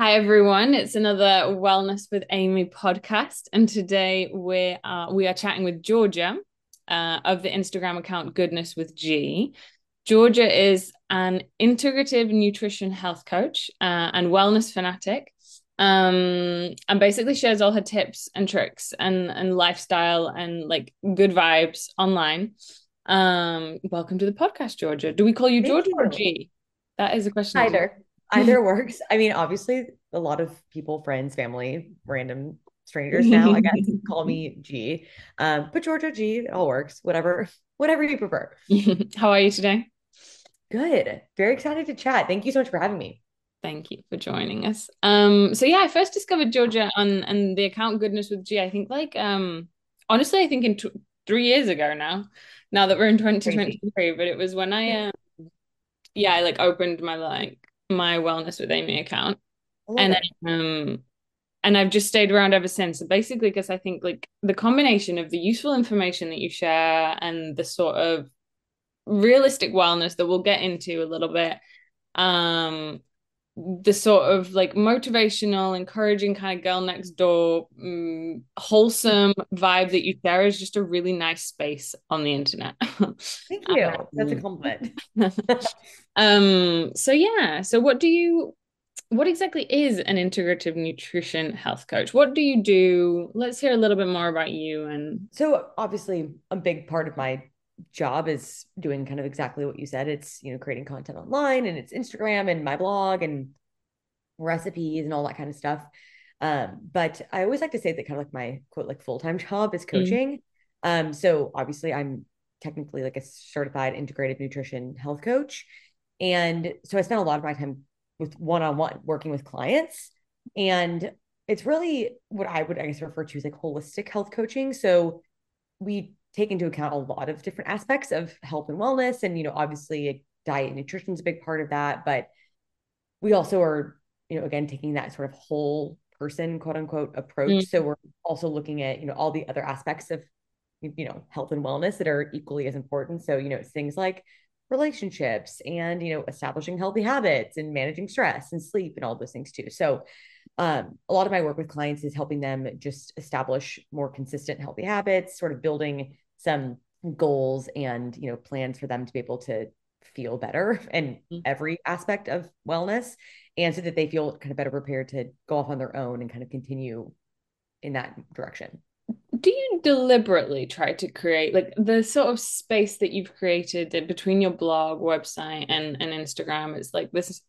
Hi everyone, it's another Wellness with Amy podcast, and today we are we are chatting with Georgia uh, of the Instagram account Goodness with G. Georgia is an integrative nutrition health coach uh, and wellness fanatic, um, and basically shares all her tips and tricks and and lifestyle and like good vibes online. Um, welcome to the podcast, Georgia. Do we call you Thank Georgia you. or G? That is a question. Either. Either works. I mean, obviously, a lot of people, friends, family, random strangers now, I guess, call me G. Um, but Georgia G, it all works. Whatever, whatever you prefer. How are you today? Good. Very excited to chat. Thank you so much for having me. Thank you for joining us. Um, so yeah, I first discovered Georgia on and the account Goodness with G. I think like um, honestly, I think in t- three years ago now. Now that we're in 2023, but it was when I um, yeah, I like opened my like my Wellness with Amy account, and it. um, and I've just stayed around ever since. Basically, because I think like the combination of the useful information that you share and the sort of realistic wellness that we'll get into a little bit um the sort of like motivational, encouraging kind of girl next door, um, wholesome vibe that you share is just a really nice space on the internet. Thank you. Um, That's a compliment. um. So yeah. So what do you? What exactly is an integrative nutrition health coach? What do you do? Let's hear a little bit more about you. And so, obviously, a big part of my job is doing kind of exactly what you said. It's, you know, creating content online and it's Instagram and my blog and recipes and all that kind of stuff. Um, but I always like to say that kind of like my quote, like full-time job is mm. coaching. Mm. Um, so obviously I'm technically like a certified integrated nutrition health coach. And so I spend a lot of my time with one-on-one working with clients. And it's really what I would, I guess, refer to as like holistic health coaching. So we take into account a lot of different aspects of health and wellness. And, you know, obviously diet and nutrition is a big part of that. But we also are, you know, again, taking that sort of whole person, quote unquote, approach. Mm-hmm. So we're also looking at, you know, all the other aspects of, you know, health and wellness that are equally as important. So, you know, it's things like relationships and, you know, establishing healthy habits and managing stress and sleep and all those things too. So, um, a lot of my work with clients is helping them just establish more consistent healthy habits sort of building some goals and you know plans for them to be able to feel better in mm-hmm. every aspect of wellness and so that they feel kind of better prepared to go off on their own and kind of continue in that direction do you deliberately try to create like the sort of space that you've created between your blog website and and instagram it's like this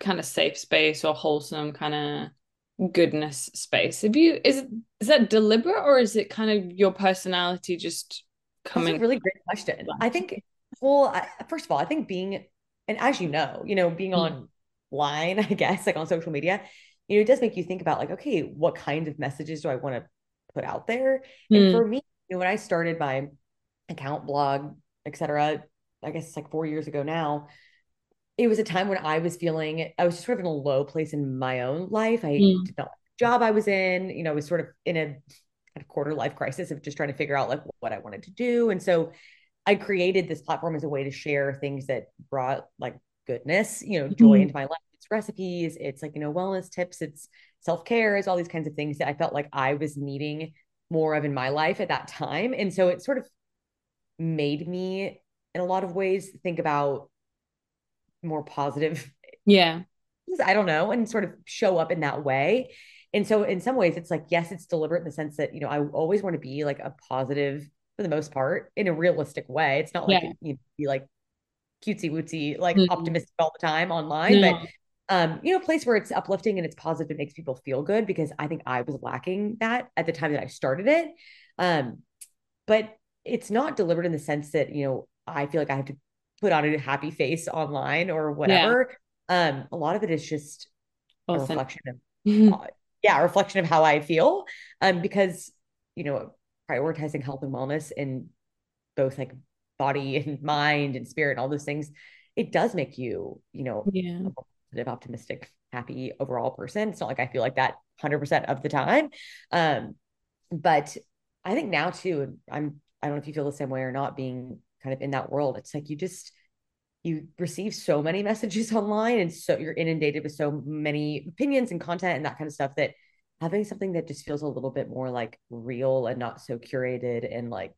kind of safe space or wholesome kind of goodness space have you is is that deliberate or is it kind of your personality just coming That's a really great question i think well I, first of all i think being and as you know you know being mm. online i guess like on social media you know it does make you think about like okay what kind of messages do i want to put out there mm. and for me you know when i started my account blog etc i guess it's like four years ago now it was a time when I was feeling I was sort of in a low place in my own life. I mm. did not job I was in, you know, I was sort of in a quarter life crisis of just trying to figure out like what I wanted to do. And so I created this platform as a way to share things that brought like goodness, you know, joy mm-hmm. into my life. It's recipes, it's like, you know, wellness tips, it's self-care, it's all these kinds of things that I felt like I was needing more of in my life at that time. And so it sort of made me in a lot of ways think about more positive yeah i don't know and sort of show up in that way and so in some ways it's like yes it's deliberate in the sense that you know i always want to be like a positive for the most part in a realistic way it's not like yeah. you know, be like cutesy wootsy like mm-hmm. optimistic all the time online but um you know a place where it's uplifting and it's positive it makes people feel good because i think i was lacking that at the time that i started it um but it's not deliberate in the sense that you know i feel like i have to put on a happy face online or whatever. Yeah. Um, a lot of it is just awesome. a reflection of uh, yeah, a reflection of how I feel. Um, because you know, prioritizing health and wellness in both like body and mind and spirit and all those things, it does make you, you know, yeah. a positive, optimistic, happy overall person. It's not like I feel like that 100% of the time. Um, but I think now too, I'm, I don't know if you feel the same way or not being kind of in that world. It's like you just you receive so many messages online and so you're inundated with so many opinions and content and that kind of stuff that having something that just feels a little bit more like real and not so curated and like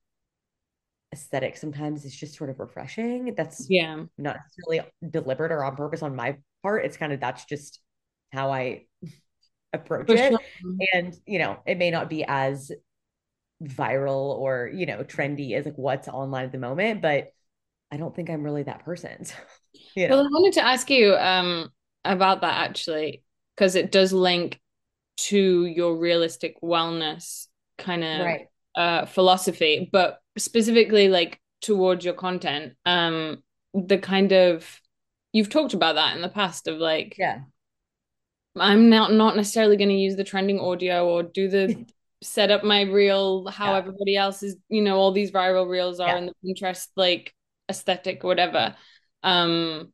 aesthetic sometimes is just sort of refreshing. That's yeah, not necessarily deliberate or on purpose on my part. It's kind of that's just how I approach For it. And you know, it may not be as viral or you know trendy as like what's online at the moment, but I don't think I'm really that person. you know? Well, I wanted to ask you um about that actually because it does link to your realistic wellness kind of right. uh, philosophy, but specifically like towards your content, um, the kind of you've talked about that in the past of like, yeah, I'm not not necessarily going to use the trending audio or do the set up my reel how yeah. everybody else is, you know, all these viral reels are yeah. in the Pinterest like aesthetic or whatever. Um,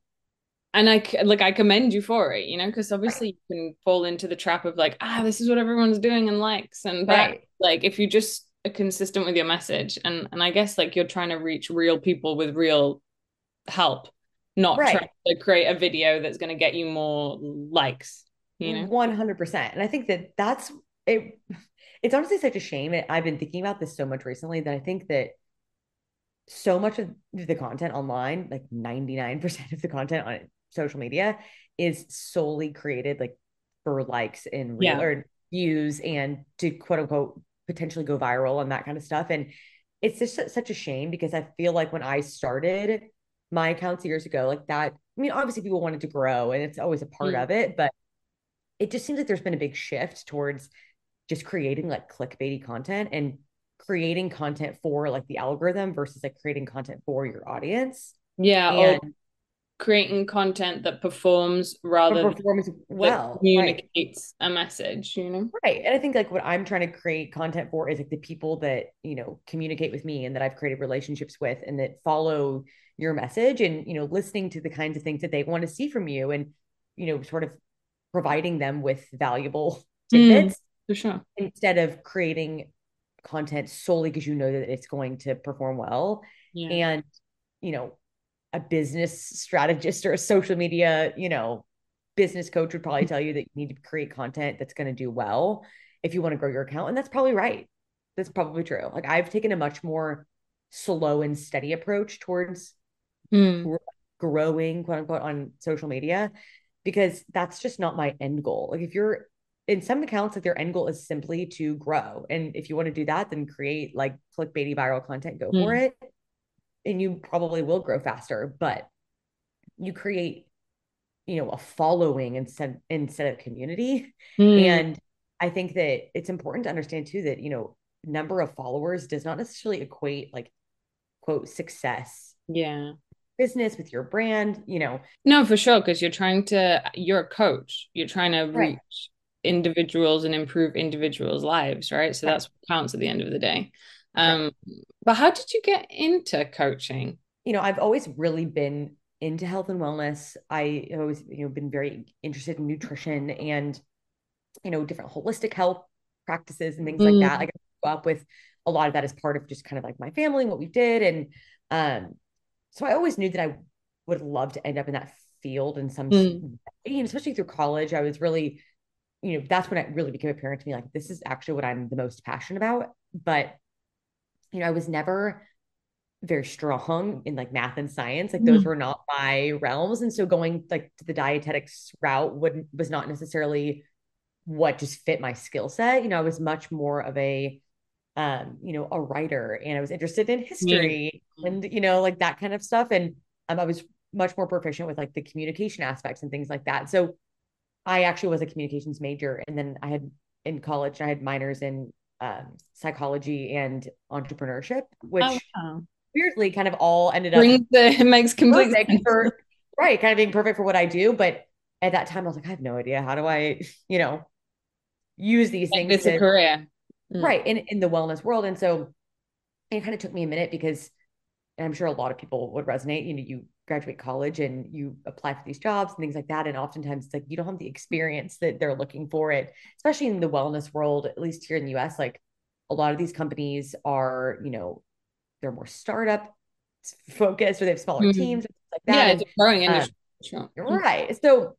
and I like I commend you for it, you know, because obviously you can fall into the trap of like, ah, this is what everyone's doing and likes, and that right. like if you just are consistent with your message, and and I guess like you're trying to reach real people with real help, not right. trying to create a video that's going to get you more likes, you know, one hundred percent. And I think that that's it. It's honestly such a shame. I've been thinking about this so much recently that I think that so much of the content online, like 99% of the content on social media is solely created like for likes and real yeah. or views and to quote unquote potentially go viral and that kind of stuff. And it's just such a shame because I feel like when I started my accounts years ago, like that, I mean, obviously people wanted to grow and it's always a part mm. of it, but it just seems like there's been a big shift towards just creating like clickbaity content and creating content for like the algorithm versus like creating content for your audience. Yeah. And creating content that performs rather performs well communicates right. a message you know right and i think like what i'm trying to create content for is like the people that you know communicate with me and that i've created relationships with and that follow your message and you know listening to the kinds of things that they want to see from you and you know sort of providing them with valuable tidbits mm, for sure instead of creating content solely because you know that it's going to perform well yeah. and you know a business strategist or a social media, you know, business coach would probably tell you that you need to create content that's going to do well if you want to grow your account. And that's probably right. That's probably true. Like I've taken a much more slow and steady approach towards mm. growing, quote unquote, on social media because that's just not my end goal. Like if you're in some accounts, like their end goal is simply to grow. And if you want to do that, then create like clickbaity viral content, go mm. for it and you probably will grow faster, but you create, you know, a following instead instead of community. Mm. And I think that it's important to understand too that, you know, number of followers does not necessarily equate like quote success. Yeah. Business with your brand, you know. No, for sure. Cause you're trying to, you're a coach. You're trying to reach right. Individuals and improve individuals' lives, right? So that's what counts at the end of the day. Um, but how did you get into coaching? You know, I've always really been into health and wellness. I always, you know, been very interested in nutrition and, you know, different holistic health practices and things mm. like that. Like I grew up with a lot of that as part of just kind of like my family and what we did. And um, so I always knew that I would love to end up in that field in some mm. especially through college. I was really, you know, that's when it really became apparent to me like this is actually what I'm the most passionate about. But you know, I was never very strong in like math and science. Like those mm. were not my realms. And so going like to the dietetics route wouldn't was not necessarily what just fit my skill set. You know, I was much more of a um, you know, a writer and I was interested in history yeah. and you know, like that kind of stuff. And um, I was much more proficient with like the communication aspects and things like that. So I actually was a communications major and then I had in college I had minors in um, psychology and entrepreneurship, which oh, wow. weirdly kind of all ended up it makes complete. For, right, kind of being perfect for what I do. But at that time, I was like, I have no idea how do I, you know, use these Make things. To, a career, mm. right? In in the wellness world, and so it kind of took me a minute because, and I'm sure a lot of people would resonate. You know, you graduate college and you apply for these jobs and things like that. And oftentimes it's like you don't have the experience that they're looking for it, especially in the wellness world, at least here in the US. Like a lot of these companies are, you know, they're more startup focused or they have smaller mm-hmm. teams, like that. Yeah, it's a growing industry. Um, sure. Right. So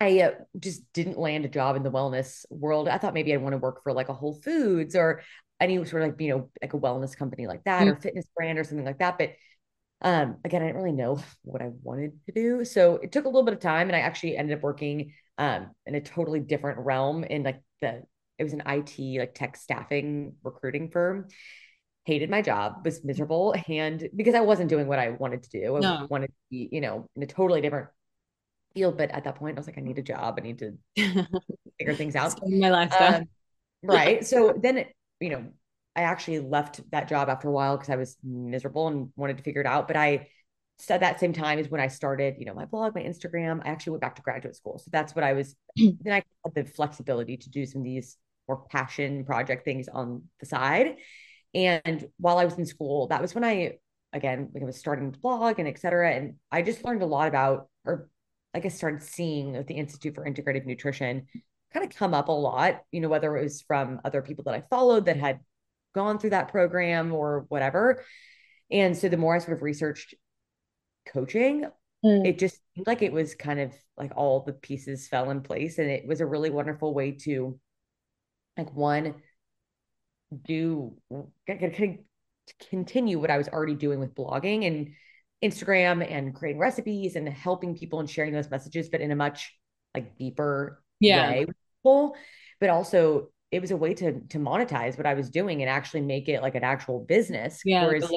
I uh, just didn't land a job in the wellness world. I thought maybe I'd want to work for like a Whole Foods or any sort of like, you know, like a wellness company like that mm. or fitness brand or something like that. But um, again, I didn't really know what I wanted to do. So it took a little bit of time and I actually ended up working um, in a totally different realm in like the, it was an IT like tech staffing recruiting firm. Hated my job, was miserable. And because I wasn't doing what I wanted to do, I no. wanted to be, you know, in a totally different field. But at that point, I was like, I need a job. I need to figure things out. my lifestyle. Um, right. So then, it, you know, I actually left that job after a while because I was miserable and wanted to figure it out. But I said that same time is when I started, you know, my blog, my Instagram. I actually went back to graduate school. So that's what I was then I had the flexibility to do some of these more passion project things on the side. And while I was in school, that was when I again like I was starting to blog and et cetera. And I just learned a lot about or I guess started seeing the Institute for Integrative Nutrition kind of come up a lot, you know, whether it was from other people that I followed that had gone through that program or whatever. And so the more I sort of researched coaching, mm. it just seemed like it was kind of like all the pieces fell in place. And it was a really wonderful way to, like, one, do kind of continue what I was already doing with blogging and Instagram and creating recipes and helping people and sharing those messages, but in a much like deeper yeah. way. But also it was a way to to monetize what I was doing and actually make it like an actual business. Yeah, Whereas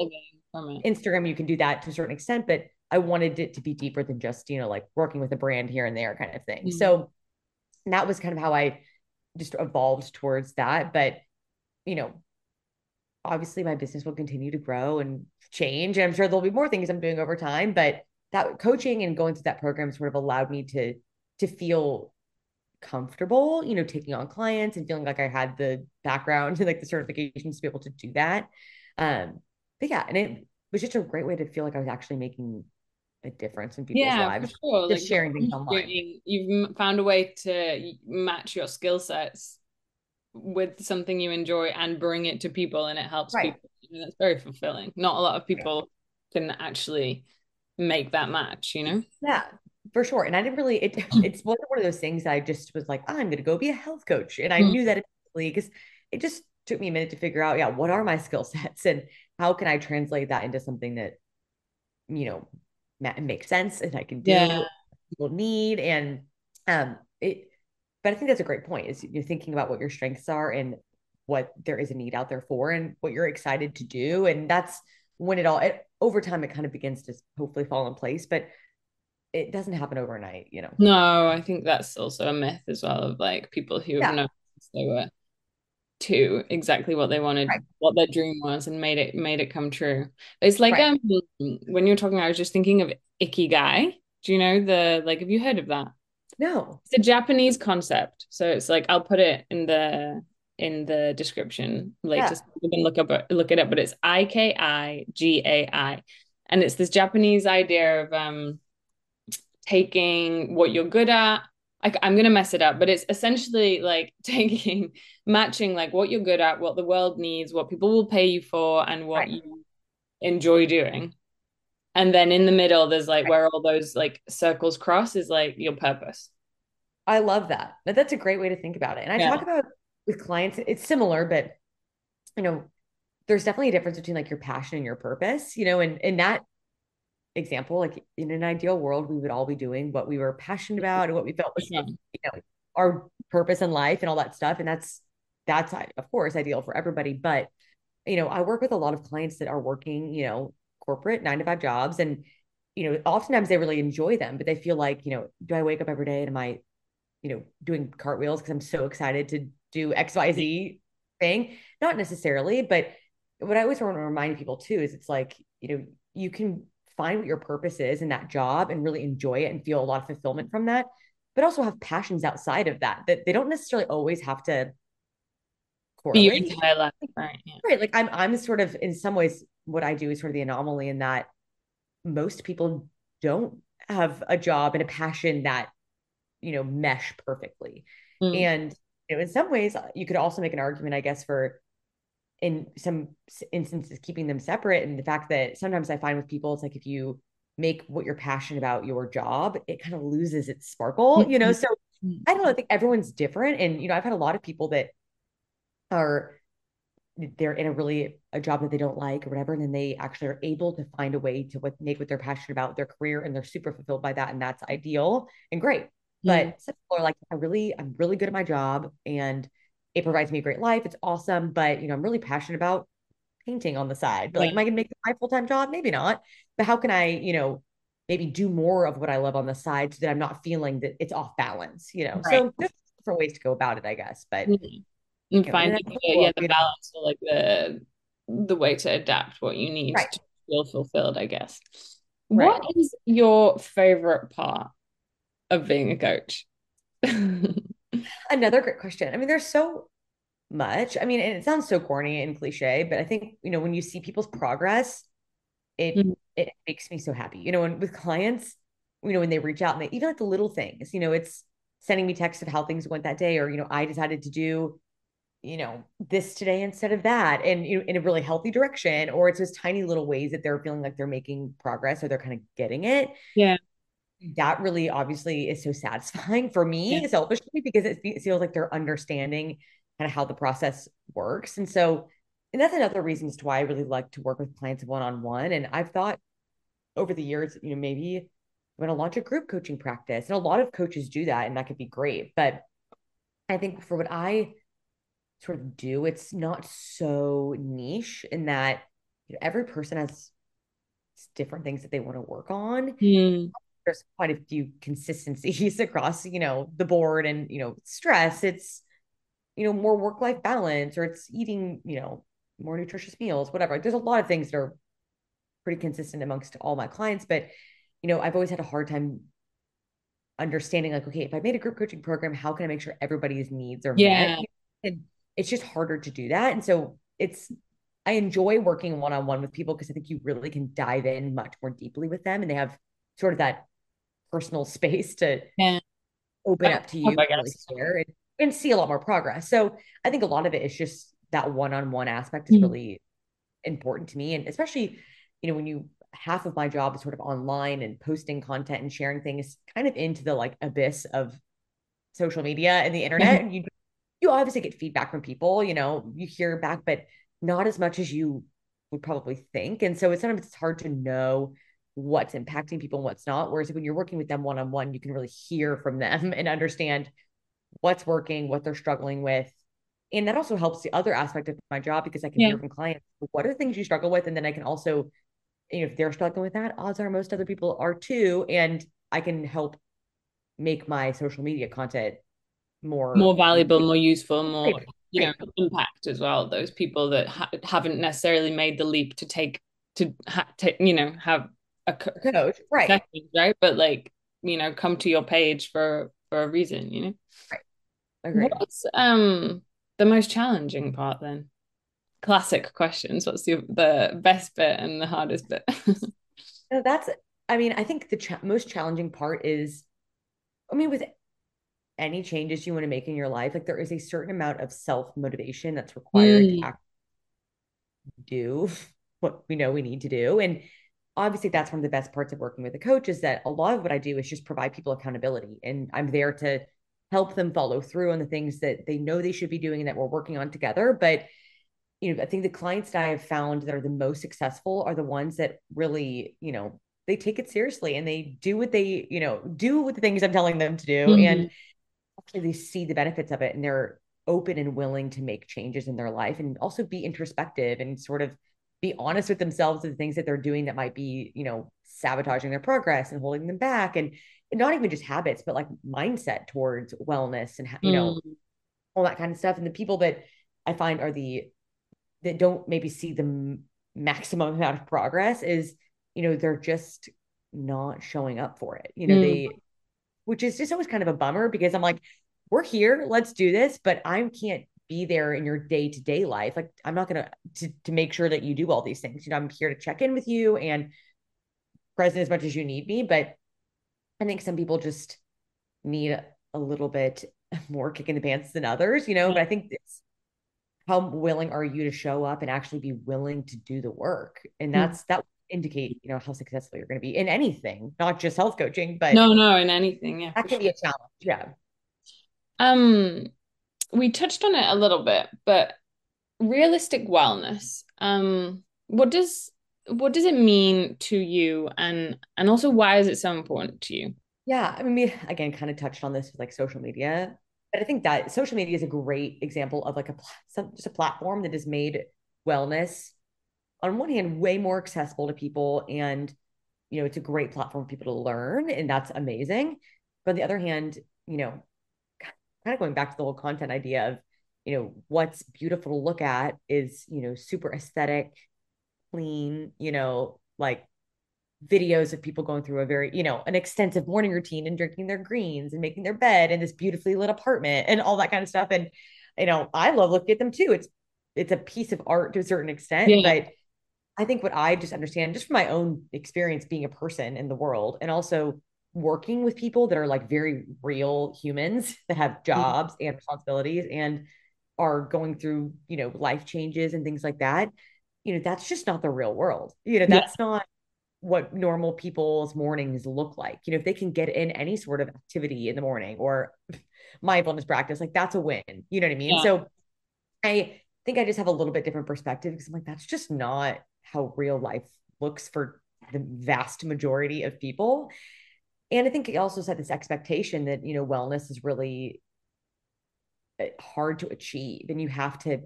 Instagram, you can do that to a certain extent, but I wanted it to be deeper than just, you know, like working with a brand here and there kind of thing. Mm-hmm. So that was kind of how I just evolved towards that. But, you know, obviously my business will continue to grow and change. And I'm sure there'll be more things I'm doing over time, but that coaching and going through that program sort of allowed me to to feel comfortable, you know, taking on clients and feeling like I had the background and like the certifications to be able to do that. Um, but yeah, and it was just a great way to feel like I was actually making a difference in people's yeah, lives. For sure. Just like, sharing things online. You've found a way to match your skill sets with something you enjoy and bring it to people and it helps right. people. that's very fulfilling. Not a lot of people can actually make that match, you know? Yeah, for sure. And I didn't really, it, it's one of those things I just was like, oh, I'm going to go be a health coach. And I mm knew that immediately because it just took me a minute to figure out, yeah, what are my skill sets and how can I translate that into something that, you know, makes sense and I can do yeah. people need. And, um, it, but I think that's a great point is you're thinking about what your strengths are and what there is a need out there for and what you're excited to do. And that's when it all, it, over time, it kind of begins to hopefully fall in place. But it doesn't happen overnight, you know. No, I think that's also a myth as well of like people who yeah. know they were to exactly what they wanted, right. what their dream was, and made it made it come true. It's like right. um when you're talking, I was just thinking of ikigai. Do you know the like? Have you heard of that? No, it's a Japanese concept. So it's like I'll put it in the in the description later. Yeah. So you can look up look it up. But it's I K I G A I, and it's this Japanese idea of um taking what you're good at. I'm going to mess it up, but it's essentially like taking, matching like what you're good at, what the world needs, what people will pay you for, and what right. you enjoy doing. And then in the middle, there's like right. where all those like circles cross is like your purpose. I love that. That's a great way to think about it. And I yeah. talk about with clients, it's similar, but you know, there's definitely a difference between like your passion and your purpose, you know, and and that example, like in an ideal world, we would all be doing what we were passionate about and what we felt was, you know, our purpose in life and all that stuff. And that's, that's of course ideal for everybody. But, you know, I work with a lot of clients that are working, you know, corporate nine to five jobs. And, you know, oftentimes they really enjoy them, but they feel like, you know, do I wake up every day and am I, you know, doing cartwheels because I'm so excited to do XYZ thing? Not necessarily, but what I always want to remind people too is it's like, you know, you can find what your purpose is in that job and really enjoy it and feel a lot of fulfillment from that, but also have passions outside of that that they don't necessarily always have to correlate. Right, yeah. right. Like I'm I'm sort of in some ways what I do is sort of the anomaly in that most people don't have a job and a passion that you know mesh perfectly. Mm. And you know, in some ways you could also make an argument, I guess, for in some instances keeping them separate and the fact that sometimes i find with people it's like if you make what you're passionate about your job, it kind of loses its sparkle, mm-hmm. you know? So I don't know, I mm-hmm. think everyone's different. And, you know, I've had a lot of people that are, they're in a really a job that they don't like or whatever. And then they actually are able to find a way to what make what they're passionate about their career and they're super fulfilled by that. And that's ideal and great. But some people are like, I really, I'm really good at my job and it provides me a great life. It's awesome. But, you know, I'm really passionate about painting on the side. But like, am I gonna make it my full-time job? Maybe not. But how can I, you know, maybe do more of what I love on the side so that I'm not feeling that it's off balance, you know? Right. So there's different ways to go about it, I guess. But mm-hmm. and finding the, yeah, the balance or like the the way to adapt what you need right. to feel fulfilled, I guess. Right. What is your favorite part of being a coach? Another great question. I mean, there's so much. I mean, and it sounds so corny and cliche, but I think, you know, when you see people's progress, it mm-hmm. it makes me so happy. You know, and with clients, you know, when they reach out and they even like the little things, you know, it's sending me texts of how things went that day, or, you know, I decided to do, you know, this today instead of that, and you know, in a really healthy direction, or it's those tiny little ways that they're feeling like they're making progress or they're kind of getting it. Yeah. That really obviously is so satisfying for me yeah. selfishly because it feels like they're understanding kind of how the process works. And so, and that's another reason as to why I really like to work with clients one on one. And I've thought over the years, you know, maybe I'm going to launch a group coaching practice. And a lot of coaches do that, and that could be great. But I think for what I sort of do, it's not so niche in that you know, every person has different things that they want to work on. Mm. There's quite a few consistencies across, you know, the board and, you know, stress. It's, you know, more work life balance or it's eating, you know, more nutritious meals, whatever. There's a lot of things that are pretty consistent amongst all my clients, but you know, I've always had a hard time understanding like, okay, if I made a group coaching program, how can I make sure everybody's needs are yeah. met? And it's just harder to do that. And so it's I enjoy working one on one with people because I think you really can dive in much more deeply with them and they have sort of that personal space to yeah. open up to you and really share. And and see a lot more progress. So I think a lot of it is just that one-on-one aspect is mm-hmm. really important to me. And especially, you know, when you half of my job is sort of online and posting content and sharing things kind of into the like abyss of social media and the internet. Mm-hmm. And you you obviously get feedback from people, you know, you hear back, but not as much as you would probably think. And so it's sometimes it's hard to know what's impacting people and what's not. Whereas when you're working with them one on one, you can really hear from them and understand what's working, what they're struggling with. And that also helps the other aspect of my job because I can yeah. hear from clients what are the things you struggle with. And then I can also, you know, if they're struggling with that, odds are most other people are too. And I can help make my social media content more more valuable, more useful, more you know impact as well. Those people that ha- haven't necessarily made the leap to take to ha- to you know have a co- coach, right? Session, right, but like you know come to your page for for a reason, you know. Right. Agreed. What's um the most challenging part then? Classic questions. What's the the best bit and the hardest bit? no, that's. I mean, I think the cha- most challenging part is, I mean, with any changes you want to make in your life, like there is a certain amount of self motivation that's required mm. to do what we know we need to do, and obviously that's one of the best parts of working with a coach is that a lot of what I do is just provide people accountability, and I'm there to help them follow through on the things that they know they should be doing and that we're working on together. But you know, I think the clients that I have found that are the most successful are the ones that really, you know, they take it seriously and they do what they, you know, do with the things I'm telling them to do. Mm-hmm. And actually they see the benefits of it and they're open and willing to make changes in their life and also be introspective and sort of be honest with themselves of the things that they're doing that might be, you know, sabotaging their progress and holding them back. And not even just habits, but like mindset towards wellness and, you know, mm. all that kind of stuff. And the people that I find are the, that don't maybe see the maximum amount of progress is, you know, they're just not showing up for it. You know, mm. they, which is just always kind of a bummer because I'm like, we're here, let's do this, but I can't be there in your day to day life. Like, I'm not going to to make sure that you do all these things. You know, I'm here to check in with you and present as much as you need me, but I think some people just need a little bit more kick in the pants than others, you know, but I think it's how willing are you to show up and actually be willing to do the work? And hmm. that's mm. that indicate, you know, how successful you're going to be in anything, not just health coaching, but no, no, in anything. Yeah. That can sure. be a challenge. Yeah. Um, we touched on it a little bit, but realistic wellness. Um, what does what does it mean to you and and also why is it so important to you? Yeah, I mean, we again kind of touched on this with like social media, but I think that social media is a great example of like a some, just a platform that has made wellness on one hand way more accessible to people and you know it's a great platform for people to learn and that's amazing but on the other hand you know kind of going back to the whole content idea of you know what's beautiful to look at is you know super aesthetic clean you know like videos of people going through a very you know an extensive morning routine and drinking their greens and making their bed in this beautifully lit apartment and all that kind of stuff and you know i love looking at them too it's it's a piece of art to a certain extent yeah. but i think what i just understand just from my own experience being a person in the world and also working with people that are like very real humans that have mm-hmm. jobs and responsibilities and are going through you know life changes and things like that you know that's just not the real world you know that's yeah. not what normal people's mornings look like you know if they can get in any sort of activity in the morning or mindfulness practice like that's a win you know what i mean yeah. so i think i just have a little bit different perspective because i'm like that's just not how real life looks for the vast majority of people and i think it also set this expectation that you know wellness is really eh, hard to achieve and you have to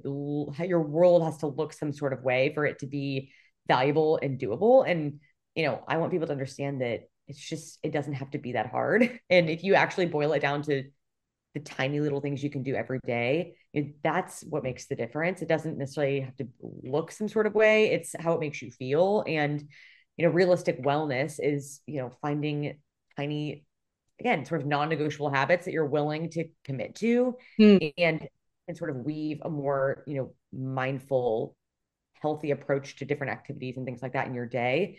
your world has to look some sort of way for it to be valuable and doable. And you know i want people to understand that it's just it doesn't have to be that hard. And if you actually boil it down to the tiny little things you can do every day that's what makes the difference. It doesn't necessarily have to look some sort of way. It's how it makes you feel. And you know realistic wellness is you know finding tiny again sort of non-negotiable habits that you're willing to commit to mm. and and sort of weave a more you know mindful healthy approach to different activities and things like that in your day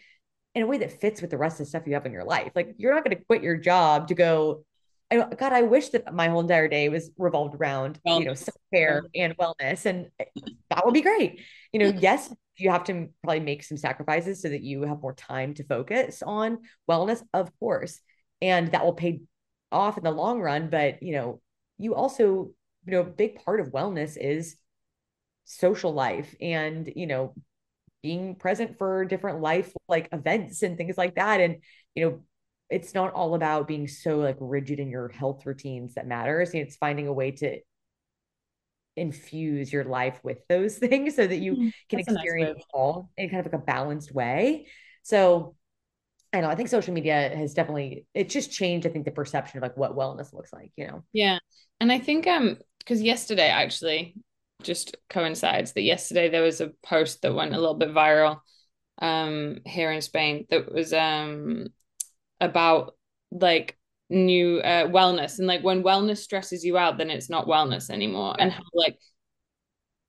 in a way that fits with the rest of the stuff you have in your life like you're not going to quit your job to go God, I wish that my whole entire day was revolved around, well, you know, self care and wellness, and that would be great. You know, yes, you have to probably make some sacrifices so that you have more time to focus on wellness, of course and that will pay off in the long run but you know you also you know a big part of wellness is social life and you know being present for different life like events and things like that. And you know it's not all about being so like rigid in your health routines that matters. It's finding a way to infuse your life with those things so that you mm, can experience nice all in kind of like a balanced way. So I know. I think social media has definitely it just changed. I think the perception of like what wellness looks like. You know. Yeah, and I think um because yesterday actually just coincides that yesterday there was a post that went a little bit viral um here in Spain that was um about like new uh, wellness and like when wellness stresses you out then it's not wellness anymore and how like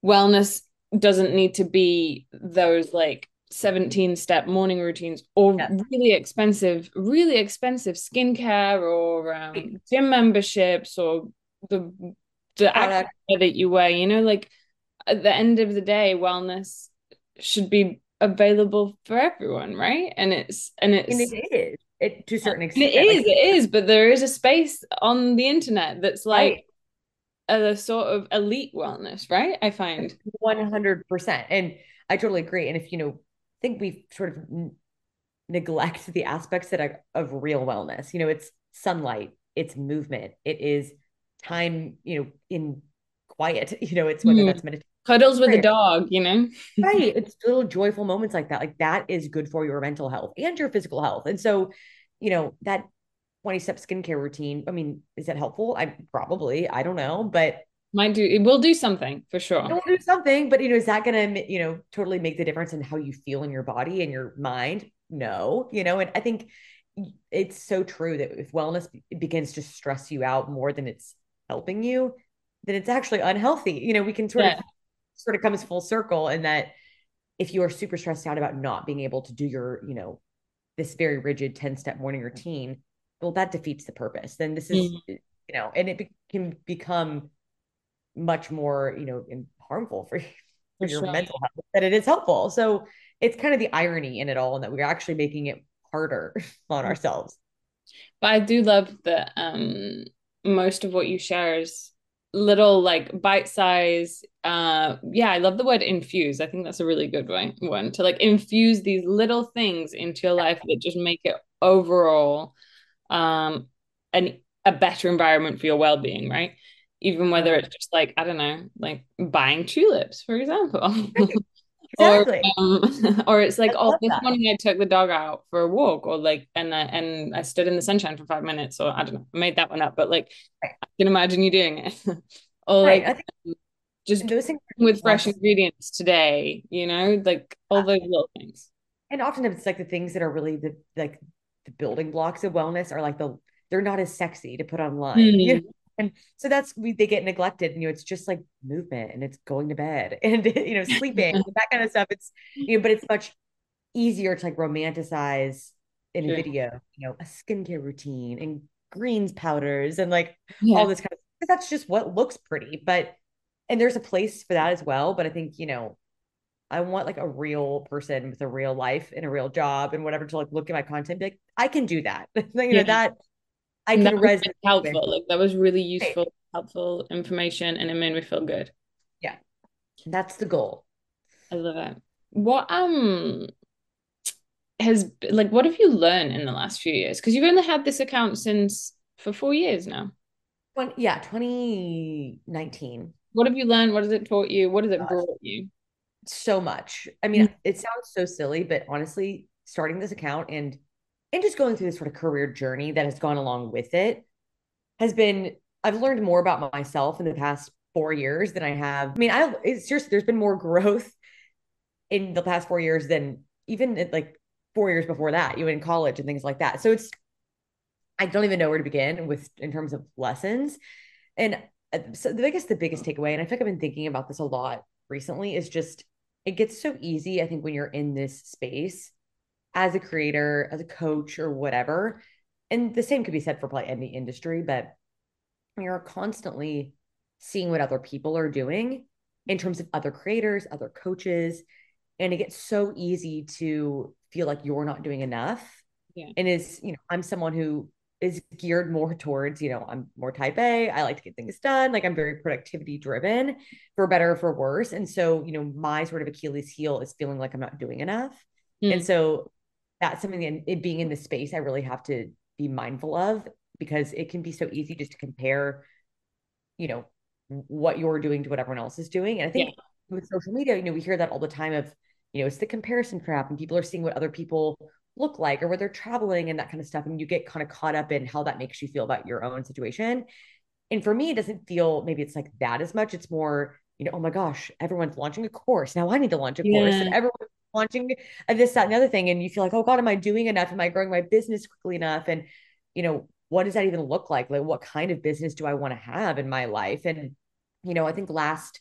wellness doesn't need to be those like 17 step morning routines or yeah. really expensive really expensive skincare or um, gym memberships or the the active that you wear you know like at the end of the day wellness should be available for everyone right? And it's and it's and it is it to a certain extent it is like, it is but there is a space on the internet that's like right. a sort of elite wellness right? I find. 100% and i totally agree and if you know think we sort of n- neglect the aspects that are of real wellness. You know, it's sunlight, it's movement, it is time, you know, in quiet. You know, it's whether mm. that's meditation. Cuddles with a dog, you know? right. It's little joyful moments like that. Like that is good for your mental health and your physical health. And so, you know, that 20 step skincare routine, I mean, is that helpful? I probably, I don't know, but might do it will do something for sure it will do something but you know is that going to you know totally make the difference in how you feel in your body and your mind no you know and i think it's so true that if wellness begins to stress you out more than it's helping you then it's actually unhealthy you know we can sort yeah. of sort of comes full circle in that if you are super stressed out about not being able to do your you know this very rigid 10 step morning routine well that defeats the purpose then this is mm-hmm. you know and it be- can become much more, you know, harmful for for, for your sure. mental health that it is helpful. So it's kind of the irony in it all, and that we're actually making it harder on ourselves. But I do love that um, most of what you share is little like bite size uh yeah i love the word infuse i think that's a really good one one to like infuse these little things into your life that just make it overall um an a better environment for your well-being right even whether it's just like i don't know like buying tulips for example exactly. or um, or it's like oh this that. morning i took the dog out for a walk or like and I, and i stood in the sunshine for five minutes or i don't know I made that one up but like right. i can imagine you doing it or right. like um, just with fresh ingredients today you know like all those little things and often it's like the things that are really the like the building blocks of wellness are like the they're not as sexy to put online mm. you know? And so that's we they get neglected and you know it's just like movement and it's going to bed and you know sleeping that kind of stuff it's you know but it's much easier to like romanticize in sure. a video you know a skincare routine and greens powders and like yeah. all this kind of that's just what looks pretty but and there's a place for that as well but i think you know I want like a real person with a real life and a real job and whatever to like look at my content be like, I can do that. you know, yeah. that I can resonate. Helpful. With. Like that was really useful, right. helpful information and it made me feel good. Yeah. That's the goal. I love it. What um has like what have you learned in the last few years? Because you've only had this account since for four years now. When, yeah, 2019. What have you learned? What has it taught you? What has it brought you? So much. I mean, mm-hmm. it sounds so silly, but honestly, starting this account and and just going through this sort of career journey that has gone along with it has been I've learned more about myself in the past four years than I have. I mean, I it's seriously there's been more growth in the past four years than even like four years before that, you in college and things like that. So it's I don't even know where to begin with in terms of lessons. And uh, so the biggest, the biggest takeaway, and I think I've been thinking about this a lot recently, is just it gets so easy, I think, when you're in this space as a creator, as a coach, or whatever. And the same could be said for probably any industry, but you're constantly seeing what other people are doing in terms of other creators, other coaches. And it gets so easy to feel like you're not doing enough. Yeah. And is, you know, I'm someone who is geared more towards, you know, I'm more type A. I like to get things done. Like I'm very productivity driven for better or for worse. And so, you know, my sort of Achilles heel is feeling like I'm not doing enough. Mm. And so that's something that it being in the space I really have to be mindful of because it can be so easy just to compare, you know, what you're doing to what everyone else is doing. And I think yeah. with social media, you know, we hear that all the time of, you know, it's the comparison trap and people are seeing what other people look like or where they're traveling and that kind of stuff. And you get kind of caught up in how that makes you feel about your own situation. And for me, it doesn't feel maybe it's like that as much. It's more, you know, oh my gosh, everyone's launching a course. Now I need to launch a yeah. course. And everyone's launching uh, this, that, and the other thing. And you feel like, oh God, am I doing enough? Am I growing my business quickly enough? And, you know, what does that even look like? Like, what kind of business do I want to have in my life? And, you know, I think last,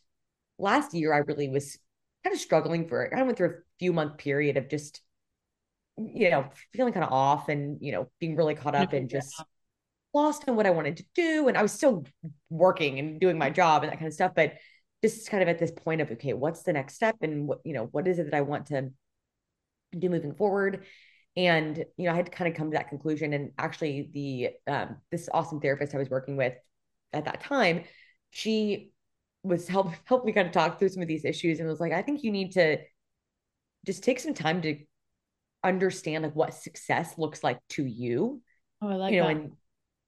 last year, I really was kind of struggling for it. I went through a few month period of just, you know, feeling kind of off and, you know, being really caught up and just lost in what I wanted to do. And I was still working and doing my job and that kind of stuff. But just kind of at this point of okay what's the next step? And what you know what is it that i want to do moving forward? And you know i had to kind of come to that conclusion. And actually the um, this awesome therapist i was working with at that time she was help help me kind of talk through some of these issues and was like i think you need to just take some time to understand like what success looks like to you. Oh i like you know that. and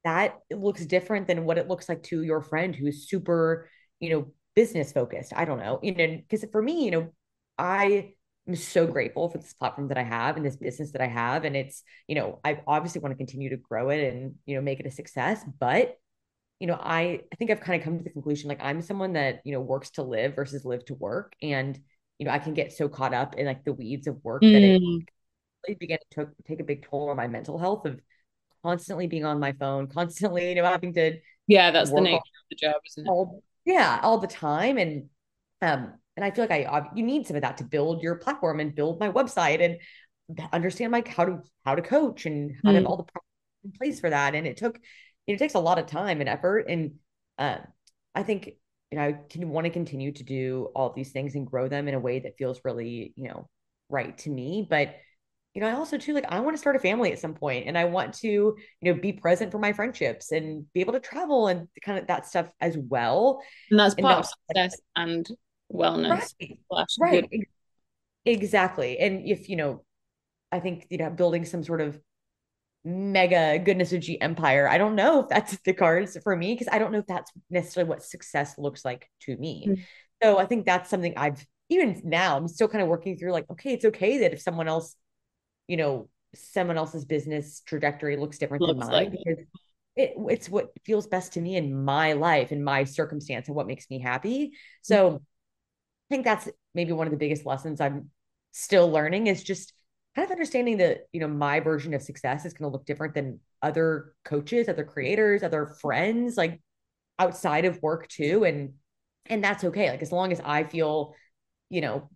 that looks different than what it looks like to your friend who's super you know business focused. I don't know, you know, because for me, you know, I am so grateful for this platform that I have and this business that I have. And it's, you know, I obviously want to continue to grow it and, you know, make it a success. But, you know, I, I think I've kind of come to the conclusion like I'm someone that, you know, works to live versus live to work. And, you know, I can get so caught up in like the weeds of work mm. that it mm. really began to take a big toll on my mental health of constantly being on my phone, constantly, you know, having to yeah, that's the nature of the job, isn't it? All, yeah all the time and um and i feel like i you need some of that to build your platform and build my website and understand like how to how to coach and how mm. to have hmm. all the in place for that and it took you it takes a lot of time and effort and uh, i think you know, I can want to continue to do all these things and grow them in a way that feels really, you know, right to me. But, you know, I also too like I want to start a family at some point and I want to, you know, be present for my friendships and be able to travel and kind of that stuff as well. And that's part and of success and wellness. Right. right. Exactly. And if, you know, I think, you know, building some sort of mega goodness of G empire. I don't know if that's the cards for me because I don't know if that's necessarily what success looks like to me. Mm-hmm. So I think that's something I've even now I'm still kind of working through like, okay, it's okay that if someone else, you know, someone else's business trajectory looks different looks than mine like because it, it's what feels best to me in my life in my circumstance and what makes me happy. So mm-hmm. I think that's maybe one of the biggest lessons I'm still learning is just kind of understanding that you know my version of success is going to look different than other coaches other creators other friends like outside of work too and and that's okay like as long as i feel you know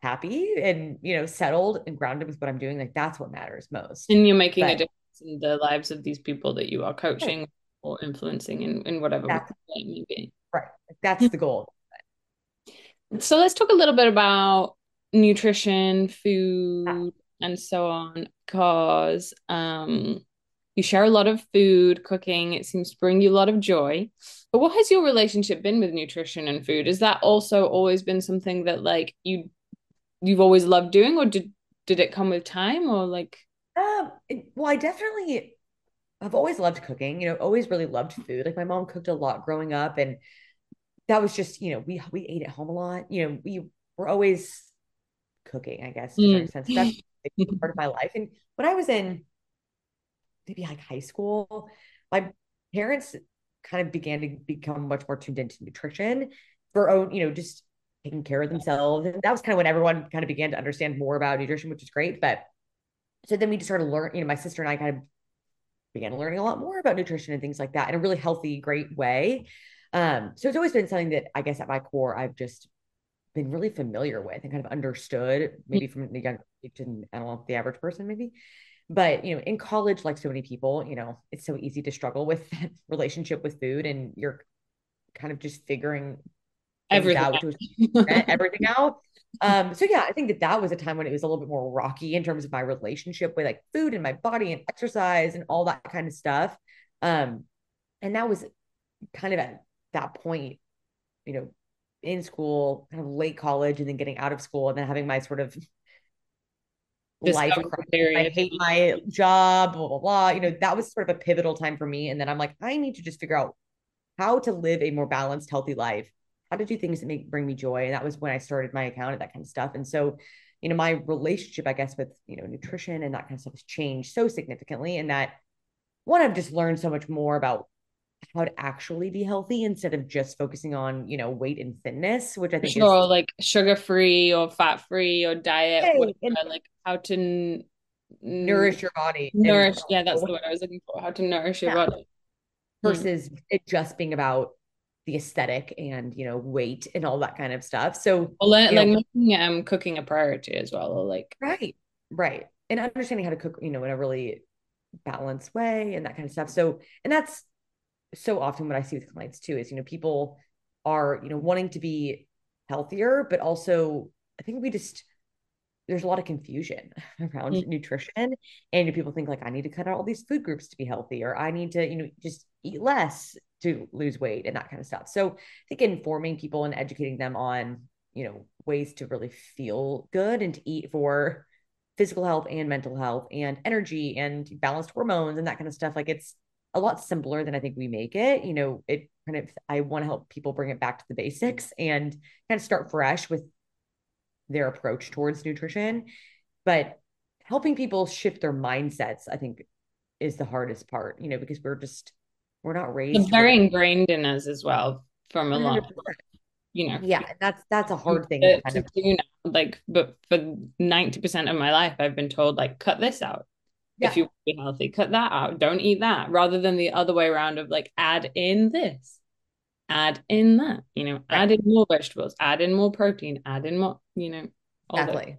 happy and you know settled and grounded with what i'm doing like that's what matters most and you're making but, a difference in the lives of these people that you are coaching right. or influencing in, in whatever way may be right that's the goal so let's talk a little bit about nutrition, food, and so on, because um, you share a lot of food, cooking. It seems to bring you a lot of joy. But what has your relationship been with nutrition and food? Is that also always been something that like you you've always loved doing, or did did it come with time, or like? Um. Well, I definitely. I've always loved cooking. You know, always really loved food. Like my mom cooked a lot growing up, and that was just you know we we ate at home a lot. You know, we were always cooking, I guess, to mm. a sense. That's part of my life. And when I was in maybe like high school, my parents kind of began to become much more tuned into nutrition for own, you know, just taking care of themselves. And that was kind of when everyone kind of began to understand more about nutrition, which is great. But so then we just started learn, you know, my sister and I kind of began learning a lot more about nutrition and things like that in a really healthy, great way. Um, so it's always been something that I guess at my core I've just been really familiar with and kind of understood, maybe from the young age and I don't know, the average person, maybe. But you know, in college, like so many people, you know, it's so easy to struggle with that relationship with food, and you're kind of just figuring everything out, everything out. Um, so yeah, I think that that was a time when it was a little bit more rocky in terms of my relationship with like food and my body and exercise and all that kind of stuff. Um, and that was kind of at that point, you know, in school, kind of late college, and then getting out of school, and then having my sort of life. I hate my job, blah, blah, blah. You know, that was sort of a pivotal time for me. And then I'm like, I need to just figure out how to live a more balanced, healthy life, how to do things that make bring me joy. And that was when I started my account and that kind of stuff. And so, you know, my relationship, I guess, with you know, nutrition and that kind of stuff has changed so significantly. And that one, I've just learned so much more about how to actually be healthy instead of just focusing on you know weight and fitness which i think sure is, like sugar free or fat free or diet hey, whatever, like how to n- nourish your body nourish and, yeah that's the word i was looking for how to nourish your yeah. body hmm. versus mm. it just being about the aesthetic and you know weight and all that kind of stuff. So well, like, like making um cooking a priority as well like right right. And understanding how to cook you know in a really balanced way and that kind of stuff. So and that's so often what I see with clients too is, you know, people are, you know, wanting to be healthier, but also I think we just there's a lot of confusion around mm-hmm. nutrition and people think like I need to cut out all these food groups to be healthy or I need to, you know, just eat less to lose weight and that kind of stuff. So I think informing people and educating them on, you know, ways to really feel good and to eat for physical health and mental health and energy and balanced hormones and that kind of stuff like it's a lot simpler than I think we make it. You know, it kind of, I want to help people bring it back to the basics and kind of start fresh with their approach towards nutrition. But helping people shift their mindsets, I think, is the hardest part, you know, because we're just, we're not raised. It's very ingrained in us as well from a mm-hmm. long, You know, yeah, that's that's a hard thing to, to do now. Like, but for ninety percent of my life, I've been told like, cut this out, yeah. if you want to be healthy cut that out don't eat that rather than the other way around of like add in this add in that you know right. add in more vegetables add in more protein add in more you know exactly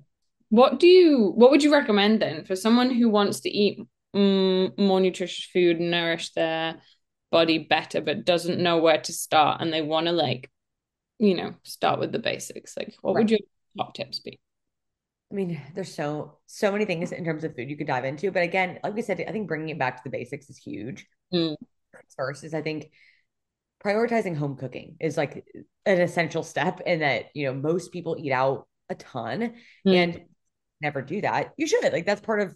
what do you what would you recommend then for someone who wants to eat mm, more nutritious food nourish their body better but doesn't know where to start and they want to like you know start with the basics like what right. would your top tips be I mean, there's so so many things in terms of food you could dive into, but again, like we said, I think bringing it back to the basics is huge. Mm. First is I think prioritizing home cooking is like an essential step in that you know most people eat out a ton mm. and never do that. You should like that's part of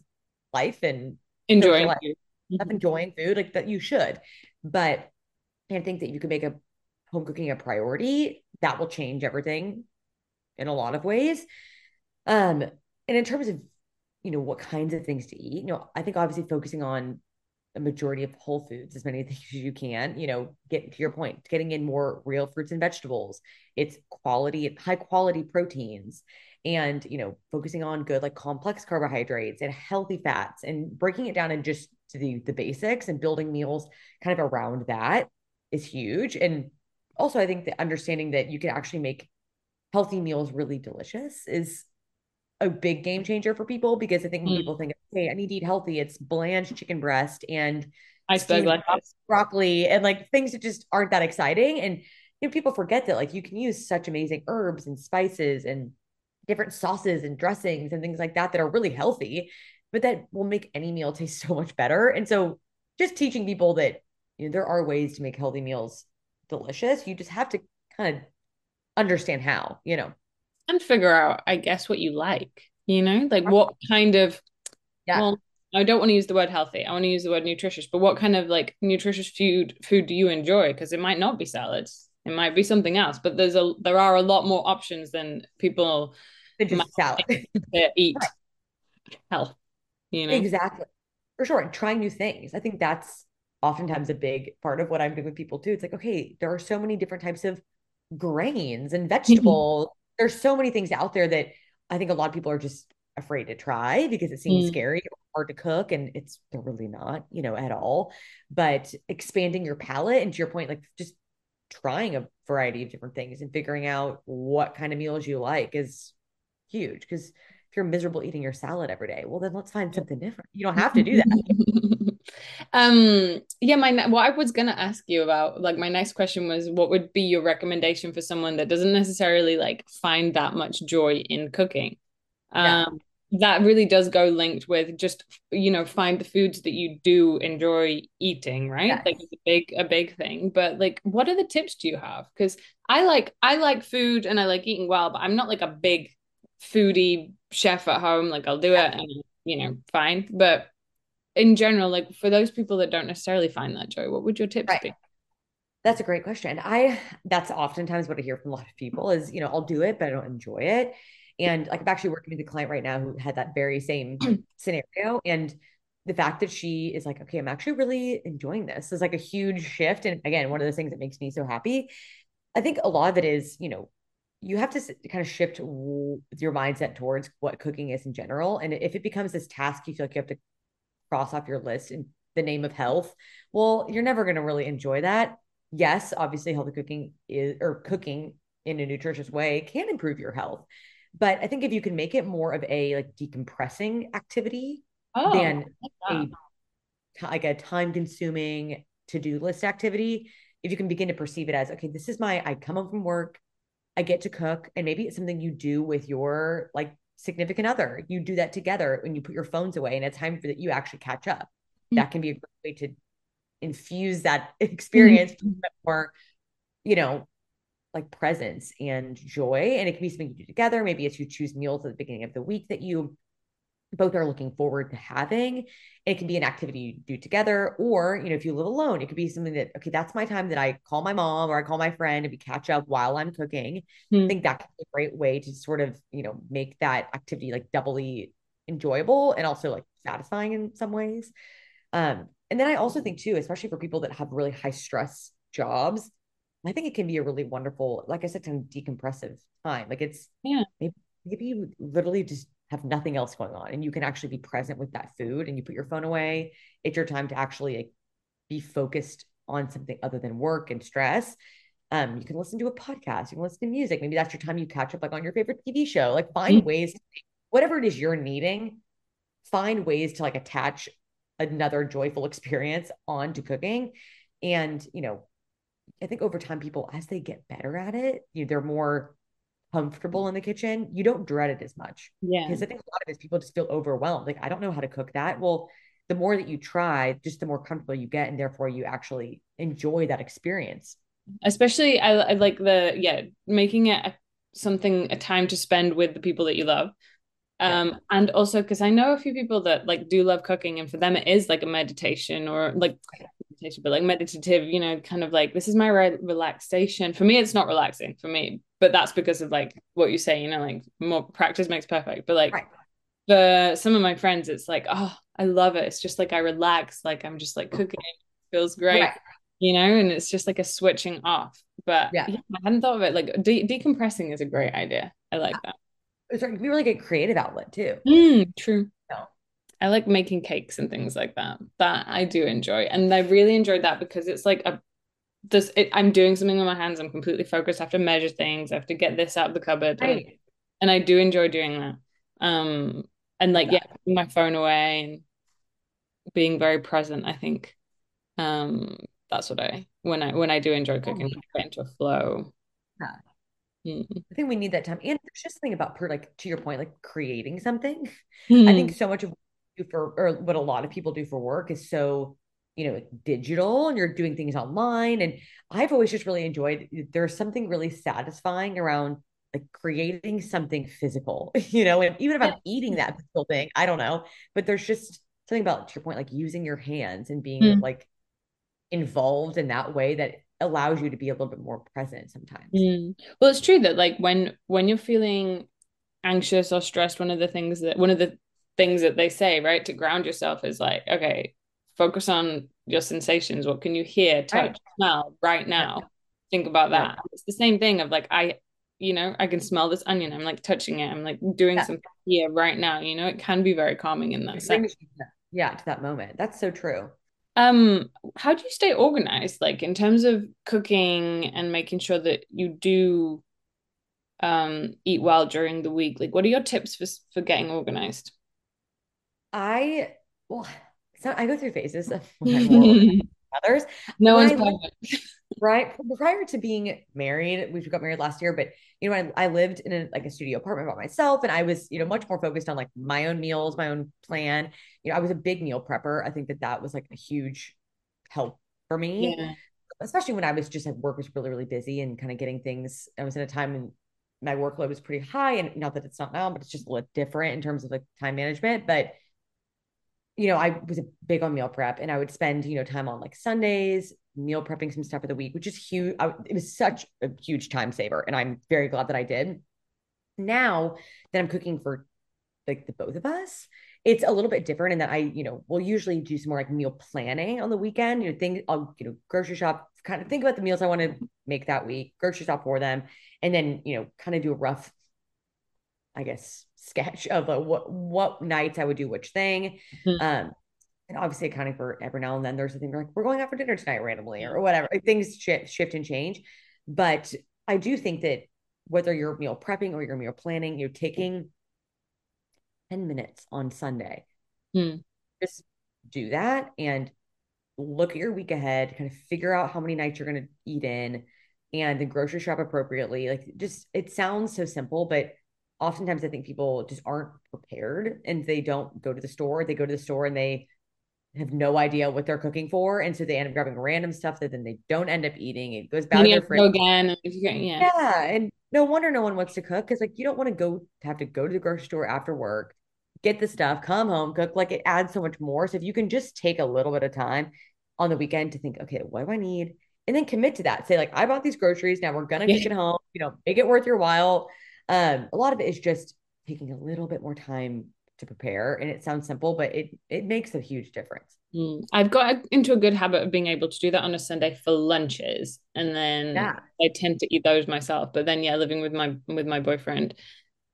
life and enjoying life. Mm-hmm. enjoying food like that you should, but I think that you can make a home cooking a priority that will change everything in a lot of ways. Um, and in terms of you know what kinds of things to eat, you know, I think obviously focusing on a majority of whole foods, as many things as you can, you know, get to your point, getting in more real fruits and vegetables. It's quality, high quality proteins and, you know, focusing on good, like complex carbohydrates and healthy fats and breaking it down and just to the, the basics and building meals kind of around that is huge. And also, I think the understanding that you can actually make healthy meals really delicious is a big game changer for people because I think when mm. people think, hey, I need to eat healthy, it's bland chicken breast and iceberg lettuce, broccoli, and like things that just aren't that exciting. And you know, people forget that like you can use such amazing herbs and spices and different sauces and dressings and things like that that are really healthy, but that will make any meal taste so much better. And so just teaching people that you know there are ways to make healthy meals delicious. You just have to kind of understand how, you know and figure out, I guess, what you like, you know, like what kind of, yeah. Well, I don't want to use the word healthy. I want to use the word nutritious, but what kind of like nutritious food food do you enjoy? Because it might not be salads. It might be something else, but there's a there are a lot more options than people salad. eat right. health. You know? Exactly. For sure. And trying new things. I think that's oftentimes a big part of what I'm doing with people too. It's like, okay, there are so many different types of grains and mm-hmm. vegetables there's so many things out there that I think a lot of people are just afraid to try because it seems mm. scary or hard to cook and it's they're really not you know at all. But expanding your palate and to your point like just trying a variety of different things and figuring out what kind of meals you like is huge because if you're miserable eating your salad every day well then let's find something different. You don't have to do that. Um yeah my what i was gonna ask you about like my next question was what would be your recommendation for someone that doesn't necessarily like find that much joy in cooking yeah. um that really does go linked with just you know find the foods that you do enjoy eating right yes. like it's a big a big thing but like what are the tips do you have because i like i like food and i like eating well but i'm not like a big foodie chef at home like i'll do yeah. it and you know fine but in general, like for those people that don't necessarily find that joy, what would your tips right. be? That's a great question. I that's oftentimes what I hear from a lot of people is, you know, I'll do it, but I don't enjoy it. And like I'm actually working with a client right now who had that very same scenario. And the fact that she is like, okay, I'm actually really enjoying this is like a huge shift. And again, one of the things that makes me so happy. I think a lot of it is, you know, you have to kind of shift your mindset towards what cooking is in general. And if it becomes this task you feel like you have to cross off your list in the name of health, well, you're never going to really enjoy that. Yes, obviously, healthy cooking is or cooking in a nutritious way can improve your health. But I think if you can make it more of a like decompressing activity oh, than a like a time consuming to-do list activity, if you can begin to perceive it as okay, this is my I come home from work, I get to cook, and maybe it's something you do with your like significant other. You do that together when you put your phones away and it's time for that you actually catch up. Mm-hmm. That can be a great way to infuse that experience mm-hmm. more, you know, like presence and joy. And it can be something you do together. Maybe it's you choose meals at the beginning of the week that you both are looking forward to having. It can be an activity you do together, or you know, if you live alone, it could be something that okay, that's my time that I call my mom or I call my friend and we catch up while I'm cooking. Mm. I think that can be a great way to sort of you know make that activity like doubly enjoyable and also like satisfying in some ways. Um, and then I also think too, especially for people that have really high stress jobs, I think it can be a really wonderful, like I said, kind of decompressive time. Like it's yeah, maybe, maybe you literally just have nothing else going on and you can actually be present with that food and you put your phone away it's your time to actually like, be focused on something other than work and stress um, you can listen to a podcast you can listen to music maybe that's your time you catch up like on your favorite tv show like find mm-hmm. ways to, whatever it is you're needing find ways to like attach another joyful experience onto cooking And, you know, I think over time, people, as they get better at it, you know, they're more comfortable in the kitchen. You don't dread it as much. Yeah. Because I think a lot of it is people just feel overwhelmed. Like, I don't know how to cook that. Well, the more that you try, just the more comfortable you get. And therefore, you actually enjoy that experience. Especially, I, I like the, yeah, making it a, something, a time to spend with the people that you love. Um, yeah. and also because I know a few people that like do love cooking, and for them it is like a meditation or like meditation, but like meditative, you know, kind of like this is my re- relaxation. For me, it's not relaxing for me, but that's because of like what you say, you know, like more practice makes perfect. But like right. for some of my friends, it's like, oh, I love it. It's just like I relax, like I'm just like cooking, it feels great. Right. You know, and it's just like a switching off. But yeah, yeah I hadn't thought of it. Like de- decompressing is a great idea. I like that. It's like be really good creative outlet too. Mm, true. I like making cakes and things like that. That I do enjoy. And I really enjoyed that because it's like a this it, I'm doing something with my hands. I'm completely focused. I have to measure things. I have to get this out of the cupboard. Right. And, and I do enjoy doing that. Um and like yeah, putting my phone away and being very present, I think. Um that's what I when I when I do enjoy cooking, oh, I get into a flow. Yeah. Mm-hmm. I think we need that time. And there's just something about per like to your point, like creating something. Mm-hmm. I think mm. so much of do for or what a lot of people do for work is so you know digital and you're doing things online and i've always just really enjoyed there's something really satisfying around like creating something physical you know and even if i'm eating that physical thing i don't know but there's just something about to your point like using your hands and being mm. like involved in that way that allows you to be a little bit more present sometimes mm. well it's true that like when when you're feeling anxious or stressed one of the things that one of the things that they say, right? To ground yourself is like, okay, focus on your sensations. What can you hear, touch, right. smell right now? Yeah. Think about that. Yeah. It's the same thing of like, I, you know, I can smell this onion. I'm like touching it. I'm like doing yeah. something here right now. You know, it can be very calming in that sense. Yeah, to that moment. That's so true. Um, how do you stay organized, like in terms of cooking and making sure that you do um eat well during the week? Like, what are your tips for for getting organized? I well, so I go through phases of others. No one's right prior to being married. We got married last year, but you know, I, I lived in a like a studio apartment by myself, and I was you know much more focused on like my own meals, my own plan. You know, I was a big meal prepper. I think that that was like a huge help for me. Yeah. Especially when I was just at work was really, really busy and kind of getting things. I was in a time when my workload was pretty high and not that it's not now, but it's just a little different in terms of like time management. But you know, I was a big on meal prep and I would spend, you know, time on like Sundays, meal prepping some stuff for the week, which is huge. I, it was such a huge time saver. And I'm very glad that I did. Now that I'm cooking for like the both of us, it's a little bit different in that I, you know, will usually do some more like meal planning on the weekend. You know, think I'll, you know, grocery shop, kind of think about the meals I want to make that week, grocery shop for them, and then, you know, kind of do a rough, I guess, sketch of a, what what nights I would do which thing. Mm-hmm. Um, and obviously accounting for every now and then there's a thing like we're going out for dinner tonight randomly or whatever. Things shift, shift and change. But I do think that whether you're meal prepping or you're meal planning, you're taking 10 minutes on Sunday. Hmm. Just do that and look at your week ahead, kind of figure out how many nights you're going to eat in and then grocery shop appropriately. Like just it sounds so simple, but oftentimes I think people just aren't prepared and they don't go to the store. They go to the store and they have no idea what they're cooking for. And so they end up grabbing random stuff that then they don't end up eating. It goes back to their fridge. again. Yeah. yeah. And no wonder no one wants to cook because like you don't want to go have to go to the grocery store after work, get the stuff, come home, cook. Like it adds so much more. So if you can just take a little bit of time on the weekend to think, okay, what do I need? And then commit to that. Say, like, I bought these groceries. Now we're gonna yeah. cook it home, you know, make it worth your while um, a lot of it is just taking a little bit more time to prepare and it sounds simple but it it makes a huge difference mm. i've got into a good habit of being able to do that on a sunday for lunches and then yeah. i tend to eat those myself but then yeah living with my with my boyfriend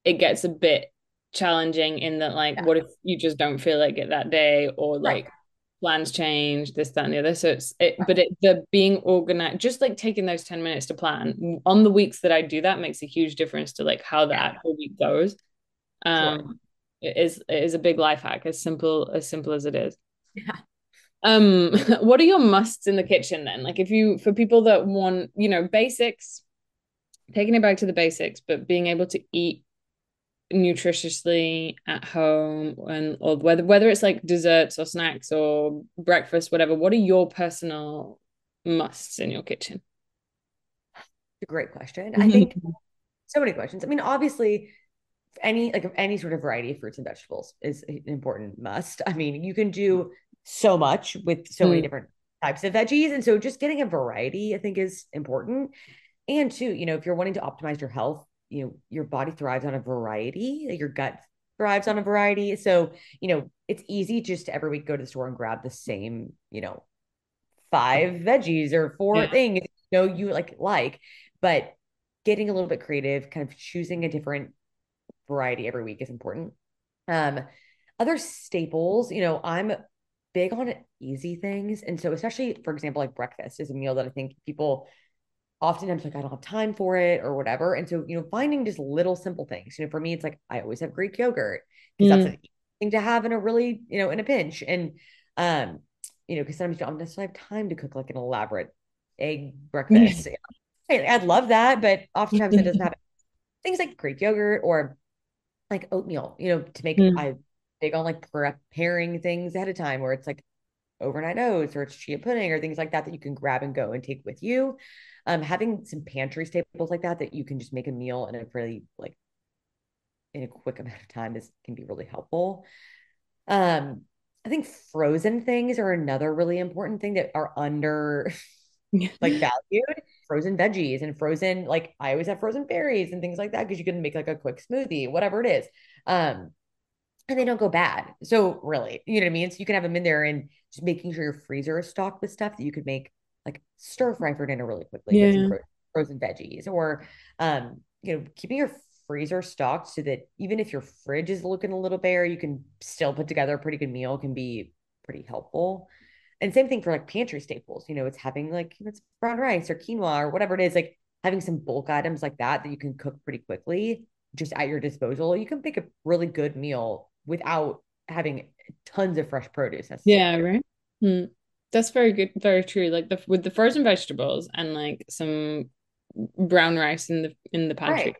it gets a bit challenging in that like yeah. what if you just don't feel like it that day or like right plans change, this, that, and the other. So it's it, but it the being organized, just like taking those 10 minutes to plan on the weeks that I do that makes a huge difference to like how the yeah. actual week goes. Um sure. it is it is a big life hack, as simple as simple as it is. Yeah. Um, what are your musts in the kitchen then? Like if you for people that want, you know, basics, taking it back to the basics, but being able to eat nutritiously at home and or whether whether it's like desserts or snacks or breakfast, whatever, what are your personal musts in your kitchen? a great question. I think so many questions. I mean, obviously, any like any sort of variety of fruits and vegetables is an important must. I mean, you can do so much with so mm. many different types of veggies, and so just getting a variety, I think, is important. And too, you know, if you're wanting to optimize your health, you know, your body thrives on a variety. Your gut thrives on a variety. So, you know, it's easy just to every week go to the store and grab the same, you know, five veggies or four yeah. things you know you like like but getting a little bit creative, kind of choosing a different variety every week is important. Um, other staples, you know, I'm big on easy things. And so, especially for example, like breakfast is a meal that I think people oftentimes like, I don't have time for it or whatever. And so, you know, finding just little simple things, you know, for me, it's like I always have Greek yogurt because mm. that's a thing to have in a really, you know, in a pinch. And, um, you know, because sometimes you don't necessarily have time to cook like an elaborate egg breakfast. I'd love that, but oftentimes it doesn't happen. Things like Greek yogurt or like oatmeal, you know, to make mm. I big on like preparing things ahead of time where it's like overnight oats or it's chia pudding or things like that that you can grab and go and take with you. Um, having some pantry staples like that that you can just make a meal in a really like in a quick amount of time is can be really helpful. Um, I think frozen things are another really important thing that are under like valued frozen veggies and frozen like I always have frozen berries and things like that because you can make like a quick smoothie, whatever it is. Um, and they don't go bad. So really, you know what I mean? So you can have them in there and just making sure your freezer is stocked with stuff that you could make like stir fry for dinner really quickly yeah. with frozen veggies or um, you know, keeping your freezer stocked so that even if your fridge is looking a little bare, you can still put together a pretty good meal can be pretty helpful and same thing for like pantry staples you know it's having like it's brown rice or quinoa or whatever it is like having some bulk items like that that you can cook pretty quickly just at your disposal you can make a really good meal without having tons of fresh produce yeah right hmm. that's very good very true like the with the frozen vegetables and like some brown rice in the in the pantry right.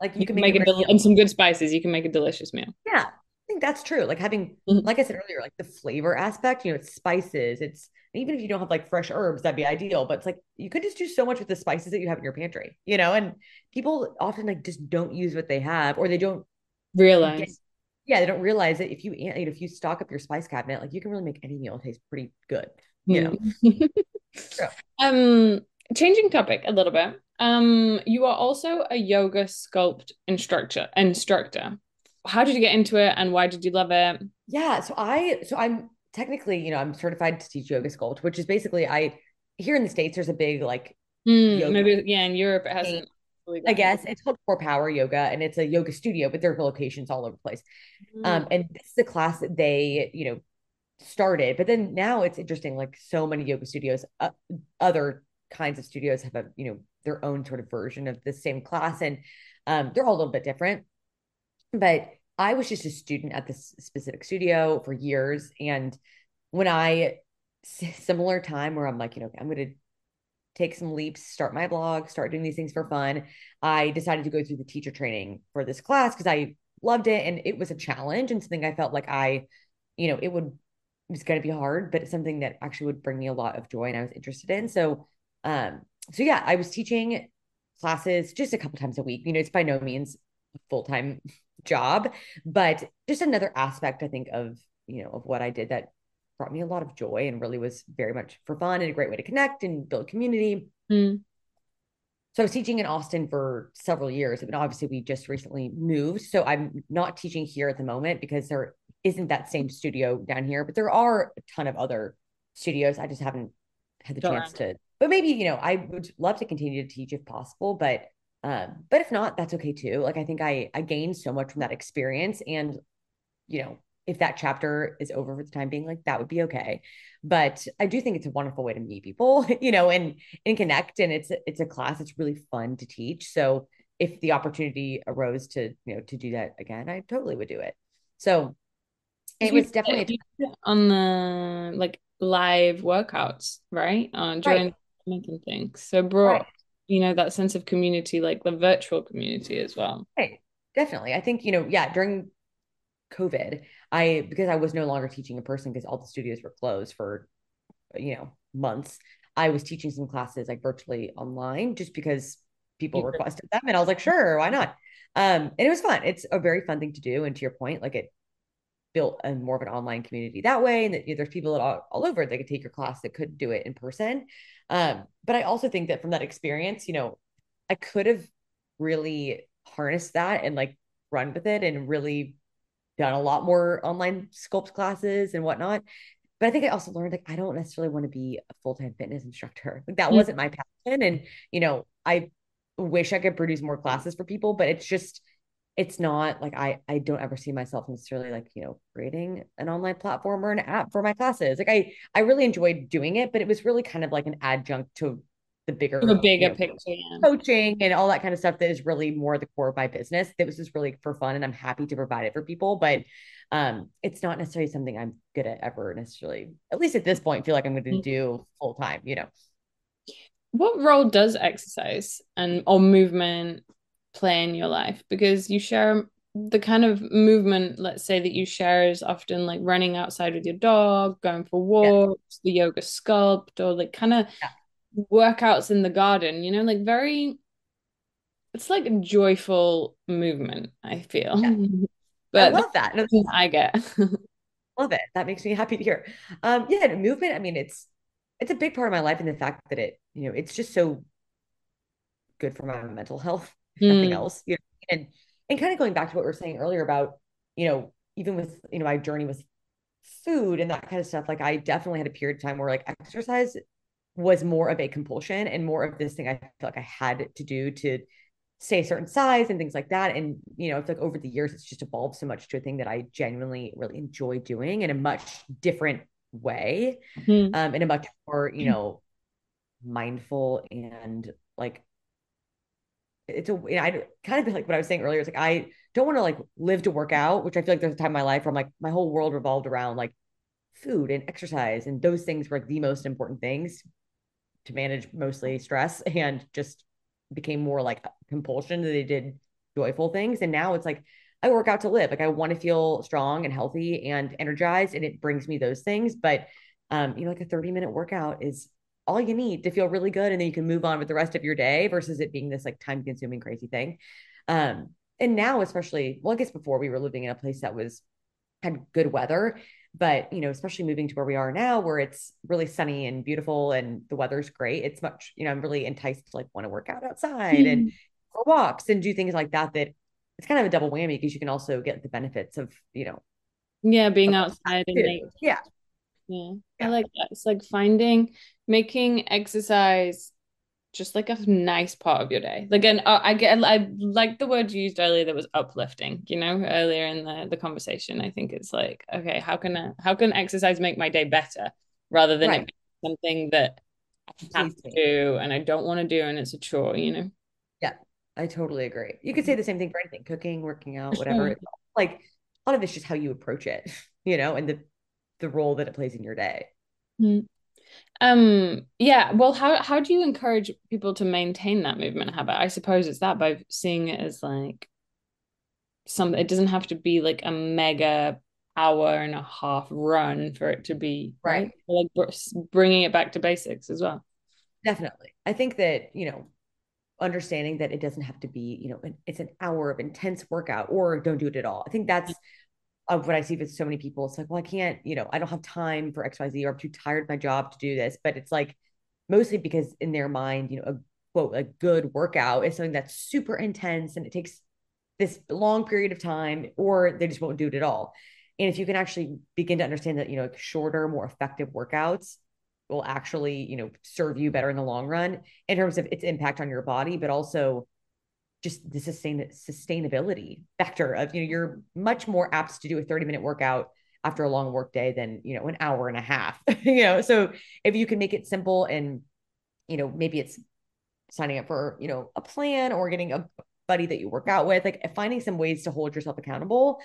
like you, you can make, make it del- and some good spices you can make a delicious meal yeah I think that's true. Like having, mm-hmm. like I said earlier, like the flavor aspect, you know, it's spices. It's even if you don't have like fresh herbs, that'd be ideal. But it's like you could just do so much with the spices that you have in your pantry, you know, and people often like just don't use what they have or they don't realize. Yeah, they don't realize that if you if you stock up your spice cabinet, like you can really make any meal taste pretty good, you know. so. Um changing topic a little bit. Um, you are also a yoga sculpt instructor instructor how did you get into it and why did you love it? Yeah, so I so I'm technically, you know, I'm certified to teach yoga sculpt, which is basically I here in the states there's a big like mm, maybe yeah in Europe it hasn't. Really I guess it's called Core Power Yoga and it's a yoga studio, but there are locations all over the place. Mm. Um, and this is a class that they, you know, started, but then now it's interesting. Like so many yoga studios, uh, other kinds of studios have a, you know, their own sort of version of the same class, and um, they're all a little bit different. But I was just a student at this specific studio for years. And when I, similar time where I'm like, you know, I'm going to take some leaps, start my blog, start doing these things for fun, I decided to go through the teacher training for this class because I loved it. And it was a challenge and something I felt like I, you know, it would, it was going to be hard, but it's something that actually would bring me a lot of joy and I was interested in. So, um, so yeah, I was teaching classes just a couple times a week. You know, it's by no means a full time job, but just another aspect, I think, of, you know, of what I did that brought me a lot of joy and really was very much for fun and a great way to connect and build community. Mm. So I was teaching in Austin for several years, but obviously we just recently moved. So I'm not teaching here at the moment because there isn't that same studio down here, but there are a ton of other studios. I just haven't had the chance to. But maybe, you know, I would love to continue to teach if possible, but um, but if not, that's okay too. Like I think I I gained so much from that experience, and you know, if that chapter is over for the time being, like that would be okay. But I do think it's a wonderful way to meet people, you know, and and connect. And it's it's a class that's really fun to teach. So if the opportunity arose to you know to do that again, I totally would do it. So it was definitely on the like live workouts, right? Uh, during right. things. So brought, right. you know, that sense of community, like the virtual community as well. Right. Definitely. I think, you know, yeah, during COVID, I because I was no longer teaching in person because all the studios were closed for, you know, months. I was teaching some classes like virtually online just because people requested them. And I was like, sure, why not? Um, and it was fun. It's a very fun thing to do. And to your point, like it built a more of an online community that way. And that you know, there's people all, all over that could take your class that could do it in person. Um, but I also think that from that experience, you know, I could have really harnessed that and like run with it and really done a lot more online sculpt classes and whatnot. But I think I also learned like I don't necessarily want to be a full-time fitness instructor. Like that mm-hmm. wasn't my passion. And you know, I wish I could produce more classes for people, but it's just it's not like I I don't ever see myself necessarily like, you know, creating an online platform or an app for my classes. Like I I really enjoyed doing it, but it was really kind of like an adjunct to the bigger the bigger you know, picture yeah. coaching and all that kind of stuff that is really more the core of my business that was just really for fun and i'm happy to provide it for people but um it's not necessarily something i'm good at ever necessarily at least at this point feel like i'm going to mm-hmm. do full time you know what role does exercise and or movement play in your life because you share the kind of movement let's say that you share is often like running outside with your dog going for walks yeah. the yoga sculpt or like kind of yeah. Workouts in the garden you know like very it's like a joyful movement i feel. Yeah. but i love that. i get. Love it. That makes me happy to hear. Um yeah movement i mean it's it's a big part of my life and the fact that it you know it's just so good for my mental health mm. nothing else you know and and kind of going back to what we were saying earlier about you know even with you know my journey with food and that kind of stuff like i definitely had a period of time where like exercise was more of a compulsion and more of this thing i felt like i had to do to stay a certain size and things like that and you know it's like over the years it's just evolved so much to a thing that i genuinely really enjoy doing in a much different way mm-hmm. um in a much more you know mindful and like it's a you know, I kind of like what I was saying earlier. It's like I don't want to like live to work out, which I feel like there's a time in my life where I'm like my whole world revolved around like food and exercise, and those things were like the most important things to manage mostly stress, and just became more like compulsion that they did joyful things. And now it's like I work out to live. Like I want to feel strong and healthy and energized, and it brings me those things. But um, you know, like a 30 minute workout is all you need to feel really good and then you can move on with the rest of your day versus it being this like time consuming crazy thing um and now especially well i guess before we were living in a place that was had good weather but you know especially moving to where we are now where it's really sunny and beautiful and the weather's great it's much you know i'm really enticed to like want to work out outside mm. and go walks and do things like that that it's kind of a double whammy because you can also get the benefits of you know yeah being outside and nature. yeah yeah. I like that. It's like finding, making exercise just like a nice part of your day. Like, and uh, I get, I like the word you used earlier that was uplifting. You know, earlier in the the conversation, I think it's like, okay, how can I, how can exercise make my day better rather than right. something that I have to do and I don't want to do and it's a chore. You know. Yeah, I totally agree. You could say the same thing for anything: cooking, working out, whatever. like a lot of it's just how you approach it. You know, and the the role that it plays in your day. Mm. Um yeah, well how how do you encourage people to maintain that movement habit? I suppose it's that by seeing it as like something it doesn't have to be like a mega hour and a half run for it to be right, right? like bringing it back to basics as well. Definitely. I think that you know understanding that it doesn't have to be you know it's an hour of intense workout or don't do it at all. I think that's of what I see with so many people. It's like, well, I can't, you know, I don't have time for XYZ or I'm too tired of my job to do this. But it's like mostly because in their mind, you know, a quote, a good workout is something that's super intense and it takes this long period of time, or they just won't do it at all. And if you can actually begin to understand that, you know, shorter, more effective workouts will actually, you know, serve you better in the long run in terms of its impact on your body, but also just the sustain sustainability factor of you know you're much more apt to do a 30 minute workout after a long work day than you know an hour and a half you know? So if you can make it simple and you know maybe it's signing up for you know a plan or getting a buddy that you work out with like finding some ways to hold yourself accountable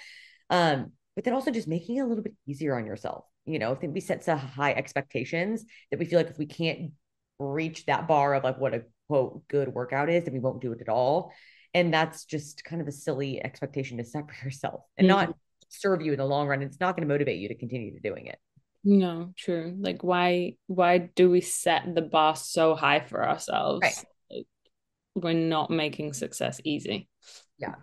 um but then also just making it a little bit easier on yourself you know, I think we set so high expectations that we feel like if we can't reach that bar of like what a quote good workout is, then we won't do it at all. And that's just kind of a silly expectation to set for yourself and mm-hmm. not serve you in the long run. It's not going to motivate you to continue to doing it. No, true. Like why why do we set the bar so high for ourselves? Right. Like, we're not making success easy. Yeah.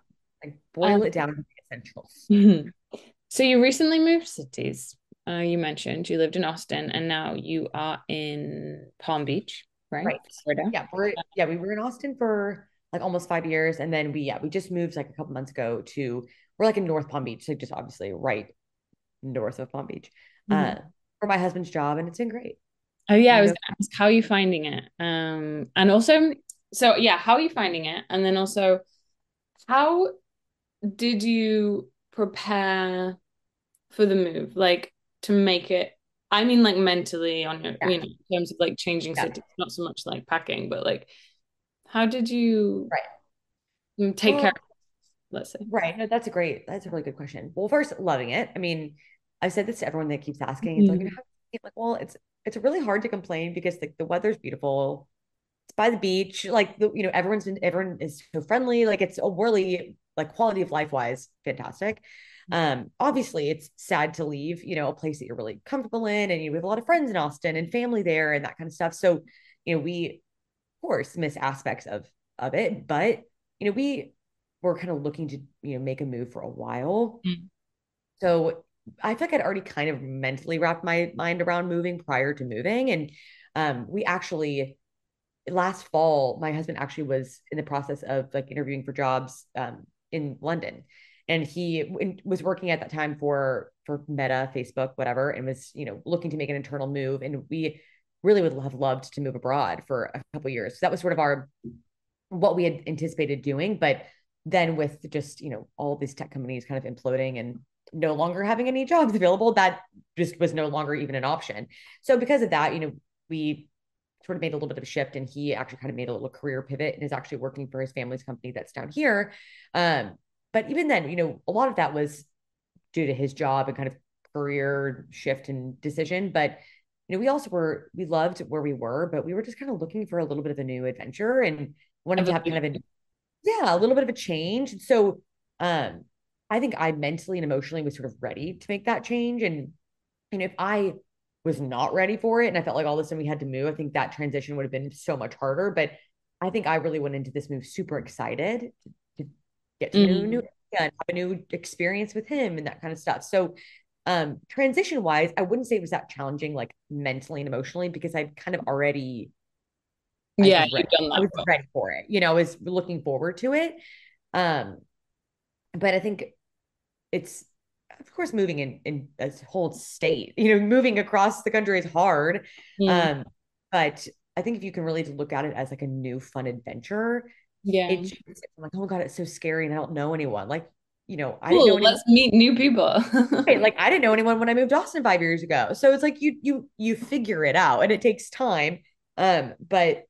Like boil um, it down to the essentials. Mm-hmm. So you recently moved cities. Uh, you mentioned you lived in Austin and now you are in Palm Beach, right? Right. Florida. Yeah, we're yeah, we were in Austin for like almost five years. And then we yeah, we just moved like a couple months ago to we're like in North Palm Beach, so just obviously right north of Palm Beach. Mm-hmm. Uh, for my husband's job, and it's been great. Oh yeah, I was gonna ask how are you finding it? Um, and also, so yeah, how are you finding it? And then also, how did you prepare for the move? Like to make it. I mean, like mentally on your, yeah. you know, in terms of like changing yeah. cities, not so much like packing, but like, how did you right take well, care? Of, let's say right. No, that's a great. That's a really good question. Well, first, loving it. I mean, I've said this to everyone that keeps asking. It's mm-hmm. like, like, well, it's it's really hard to complain because like the weather's beautiful. It's by the beach. Like the, you know, everyone's been everyone is so friendly. Like it's a really like quality of life wise, fantastic. Um, obviously it's sad to leave, you know, a place that you're really comfortable in and you have a lot of friends in Austin and family there and that kind of stuff. So, you know, we of course miss aspects of of it, but you know, we were kind of looking to, you know, make a move for a while. Mm-hmm. So I feel like I'd already kind of mentally wrapped my mind around moving prior to moving. And um, we actually last fall, my husband actually was in the process of like interviewing for jobs um, in London. And he was working at that time for for Meta, Facebook, whatever, and was you know looking to make an internal move. And we really would have loved to move abroad for a couple years. So that was sort of our what we had anticipated doing. But then with just you know all these tech companies kind of imploding and no longer having any jobs available, that just was no longer even an option. So because of that, you know, we sort of made a little bit of a shift and he actually kind of made a little career pivot and is actually working for his family's company that's down here. Um, but even then, you know, a lot of that was due to his job and kind of career shift and decision. But you know, we also were we loved where we were, but we were just kind of looking for a little bit of a new adventure and wanted to have kind of a yeah, a little bit of a change. So um I think I mentally and emotionally was sort of ready to make that change. And, and if I was not ready for it and I felt like all of a sudden we had to move, I think that transition would have been so much harder. But I think I really went into this move super excited get to mm-hmm. know new and have a new experience with him and that kind of stuff. So um transition wise, I wouldn't say it was that challenging like mentally and emotionally because I'd kind of already yeah, I was ready for it. You know, I was looking forward to it. Um, but I think it's of course moving in in a whole state you know moving across the country is hard yeah. um but i think if you can really look at it as like a new fun adventure yeah it's like oh my god it's so scary and i don't know anyone like you know i cool, let's meet new people right, like i didn't know anyone when i moved to austin five years ago so it's like you you you figure it out and it takes time um but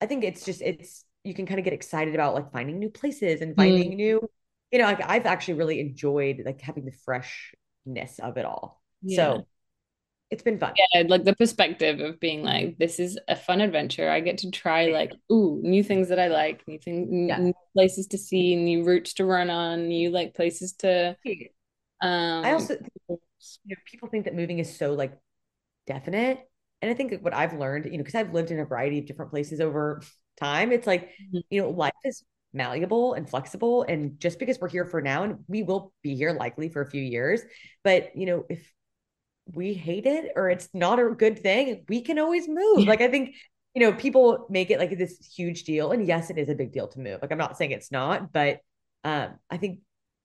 i think it's just it's you can kind of get excited about like finding new places and finding mm. new you know, like I've actually really enjoyed like having the freshness of it all. Yeah. So it's been fun. Yeah, like the perspective of being like, this is a fun adventure. I get to try like, ooh, new things that I like, new things, yeah. new places to see, new routes to run on, new like places to. Um, I also, you know, people think that moving is so like definite, and I think what I've learned, you know, because I've lived in a variety of different places over time, it's like, mm-hmm. you know, life is malleable and flexible and just because we're here for now and we will be here likely for a few years but you know if we hate it or it's not a good thing we can always move. Like i think you know people make it like this huge deal and yes it is a big deal to move. Like i'm not saying it's not but um i think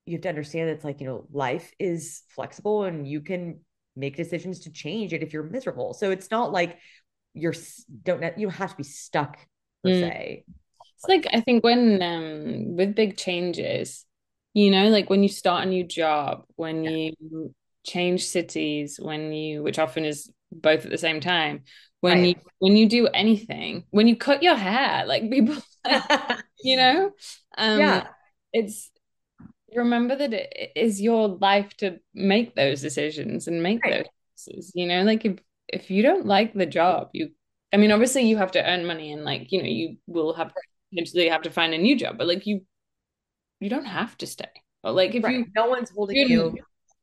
you have to understand that it's like you know life is flexible and you can make decisions to change it if you're miserable. So it's not like you're don't you have to be stuck per mm. se. It's like I think when um with big changes, you know, like when you start a new job, when yeah. you change cities, when you which often is both at the same time, when right. you when you do anything, when you cut your hair, like people you know? Um yeah. it's remember that it is your life to make those decisions and make right. those consequences, you know, like if if you don't like the job, you I mean, obviously you have to earn money and like, you know, you will have eventually have to find a new job, but like you you don't have to stay. Or like if right. you no one's holding you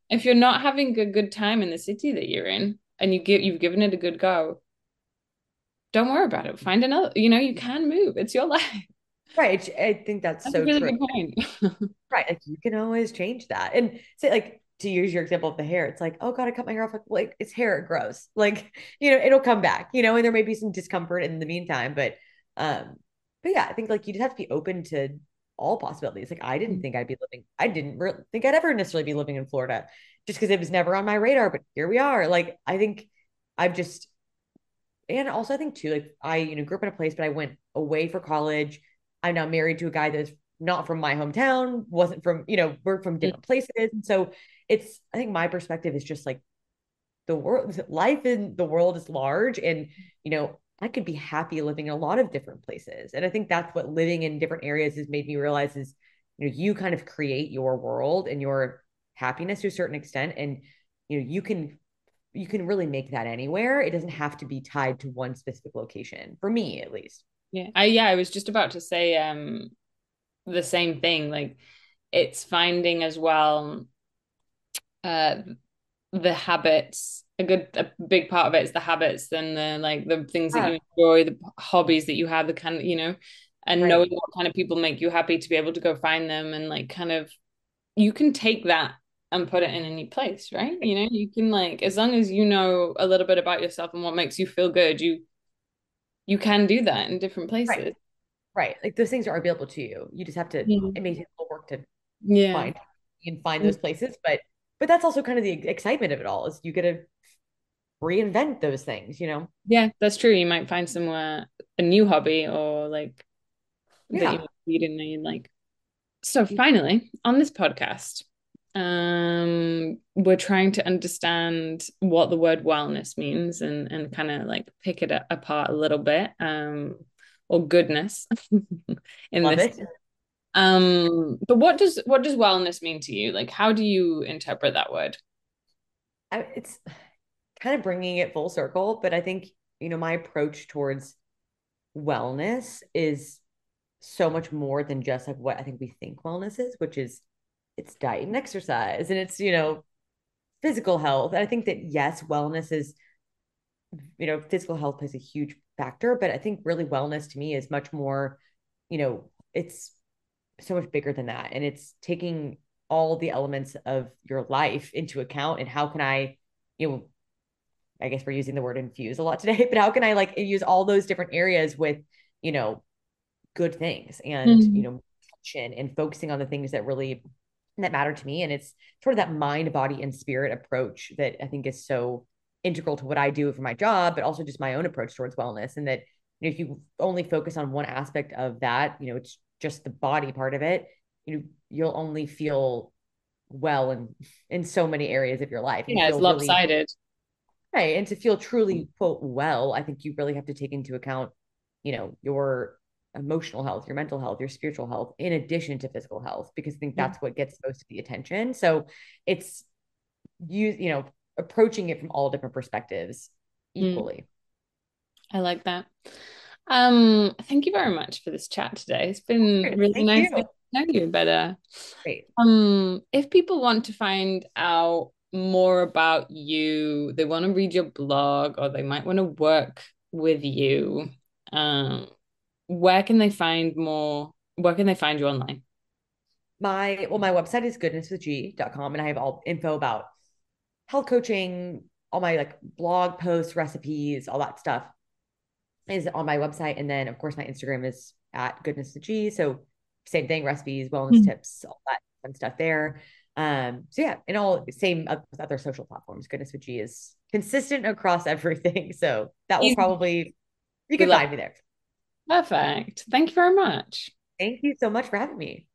if you're not having a good time in the city that you're in and you give you've given it a good go, don't worry about it. Find another, you know, you can move. It's your life. Right. I think that's, that's so really true. right. Like you can always change that. And say like to use your example of the hair, it's like, oh God, I cut my hair off. Like, like it's hair, it grows. Like, you know, it'll come back, you know, and there may be some discomfort in the meantime. But um, but yeah, I think like you just have to be open to all possibilities. Like I didn't mm. think I'd be living, I didn't re- think I'd ever necessarily be living in Florida just because it was never on my radar. But here we are. Like I think I've just, and also I think too, like I, you know, grew up in a place, but I went away for college. I'm now married to a guy that's not from my hometown, wasn't from, you know, we're from different places. And so it's, I think my perspective is just like the world, life in the world is large. And, you know, I could be happy living in a lot of different places. And I think that's what living in different areas has made me realize is, you know, you kind of create your world and your happiness to a certain extent. And, you know, you can you can really make that anywhere. It doesn't have to be tied to one specific location, for me at least. Yeah. I yeah, I was just about to say um the same thing. Like it's finding as well uh the habits a good a big part of it is the habits and the like the things that you enjoy the hobbies that you have the kind of you know and right. knowing what kind of people make you happy to be able to go find them and like kind of you can take that and put it in any place right? You know you can like as long as you know a little bit about yourself and what makes you feel good you you can do that in different places. Right, right. like those things are available to you. You just have to yeah. it makes it work to yeah. find you can find mm. those places but but that's also kind of the excitement of it all is you get to reinvent those things, you know? Yeah, that's true. You might find somewhere a new hobby or like yeah. that you didn't know you'd like. So finally, on this podcast, um we're trying to understand what the word wellness means and and kind of like pick it apart a little bit um or goodness in Love this it. um but what does what does wellness mean to you like how do you interpret that word I, it's kind of bringing it full circle. But I think, you know, my approach towards wellness is so much more than just like what I think we think wellness is, which is it's diet and exercise and it's, you know, physical health. And I think that, yes, wellness is, you know, physical health plays a huge factor, but I think really wellness to me is much more, you know, it's so much bigger than that. And it's taking all the elements of your life into account and how can I, you know, I guess we're using the word infuse a lot today, but how can I like use all those different areas with, you know, good things and, mm-hmm. you know, and focusing on the things that really that matter to me. And it's sort of that mind, body, and spirit approach that I think is so integral to what I do for my job, but also just my own approach towards wellness. And that you know, if you only focus on one aspect of that, you know, it's just the body part of it, you know, you'll only feel well in in so many areas of your life. Yeah, it's lopsided. Really, Right. And to feel truly, quote, well, I think you really have to take into account, you know, your emotional health, your mental health, your spiritual health, in addition to physical health, because I think that's what gets most of the attention. So it's you, you know, approaching it from all different perspectives mm. equally. I like that. Um, thank you very much for this chat today. It's been really thank nice you. to know you better. Great. Um, if people want to find out more about you, they want to read your blog or they might want to work with you, um, where can they find more? Where can they find you online? My well, my website is goodnesswithg.com and I have all info about health coaching, all my like blog posts, recipes, all that stuff is on my website. And then of course my Instagram is at goodnesswithg. So same thing, recipes, wellness mm-hmm. tips, all that fun stuff there. Um, so yeah, and all same with other social platforms. Goodness with G is consistent across everything. So that will probably you can find me there. Perfect. Thank you very much. Thank you so much for having me.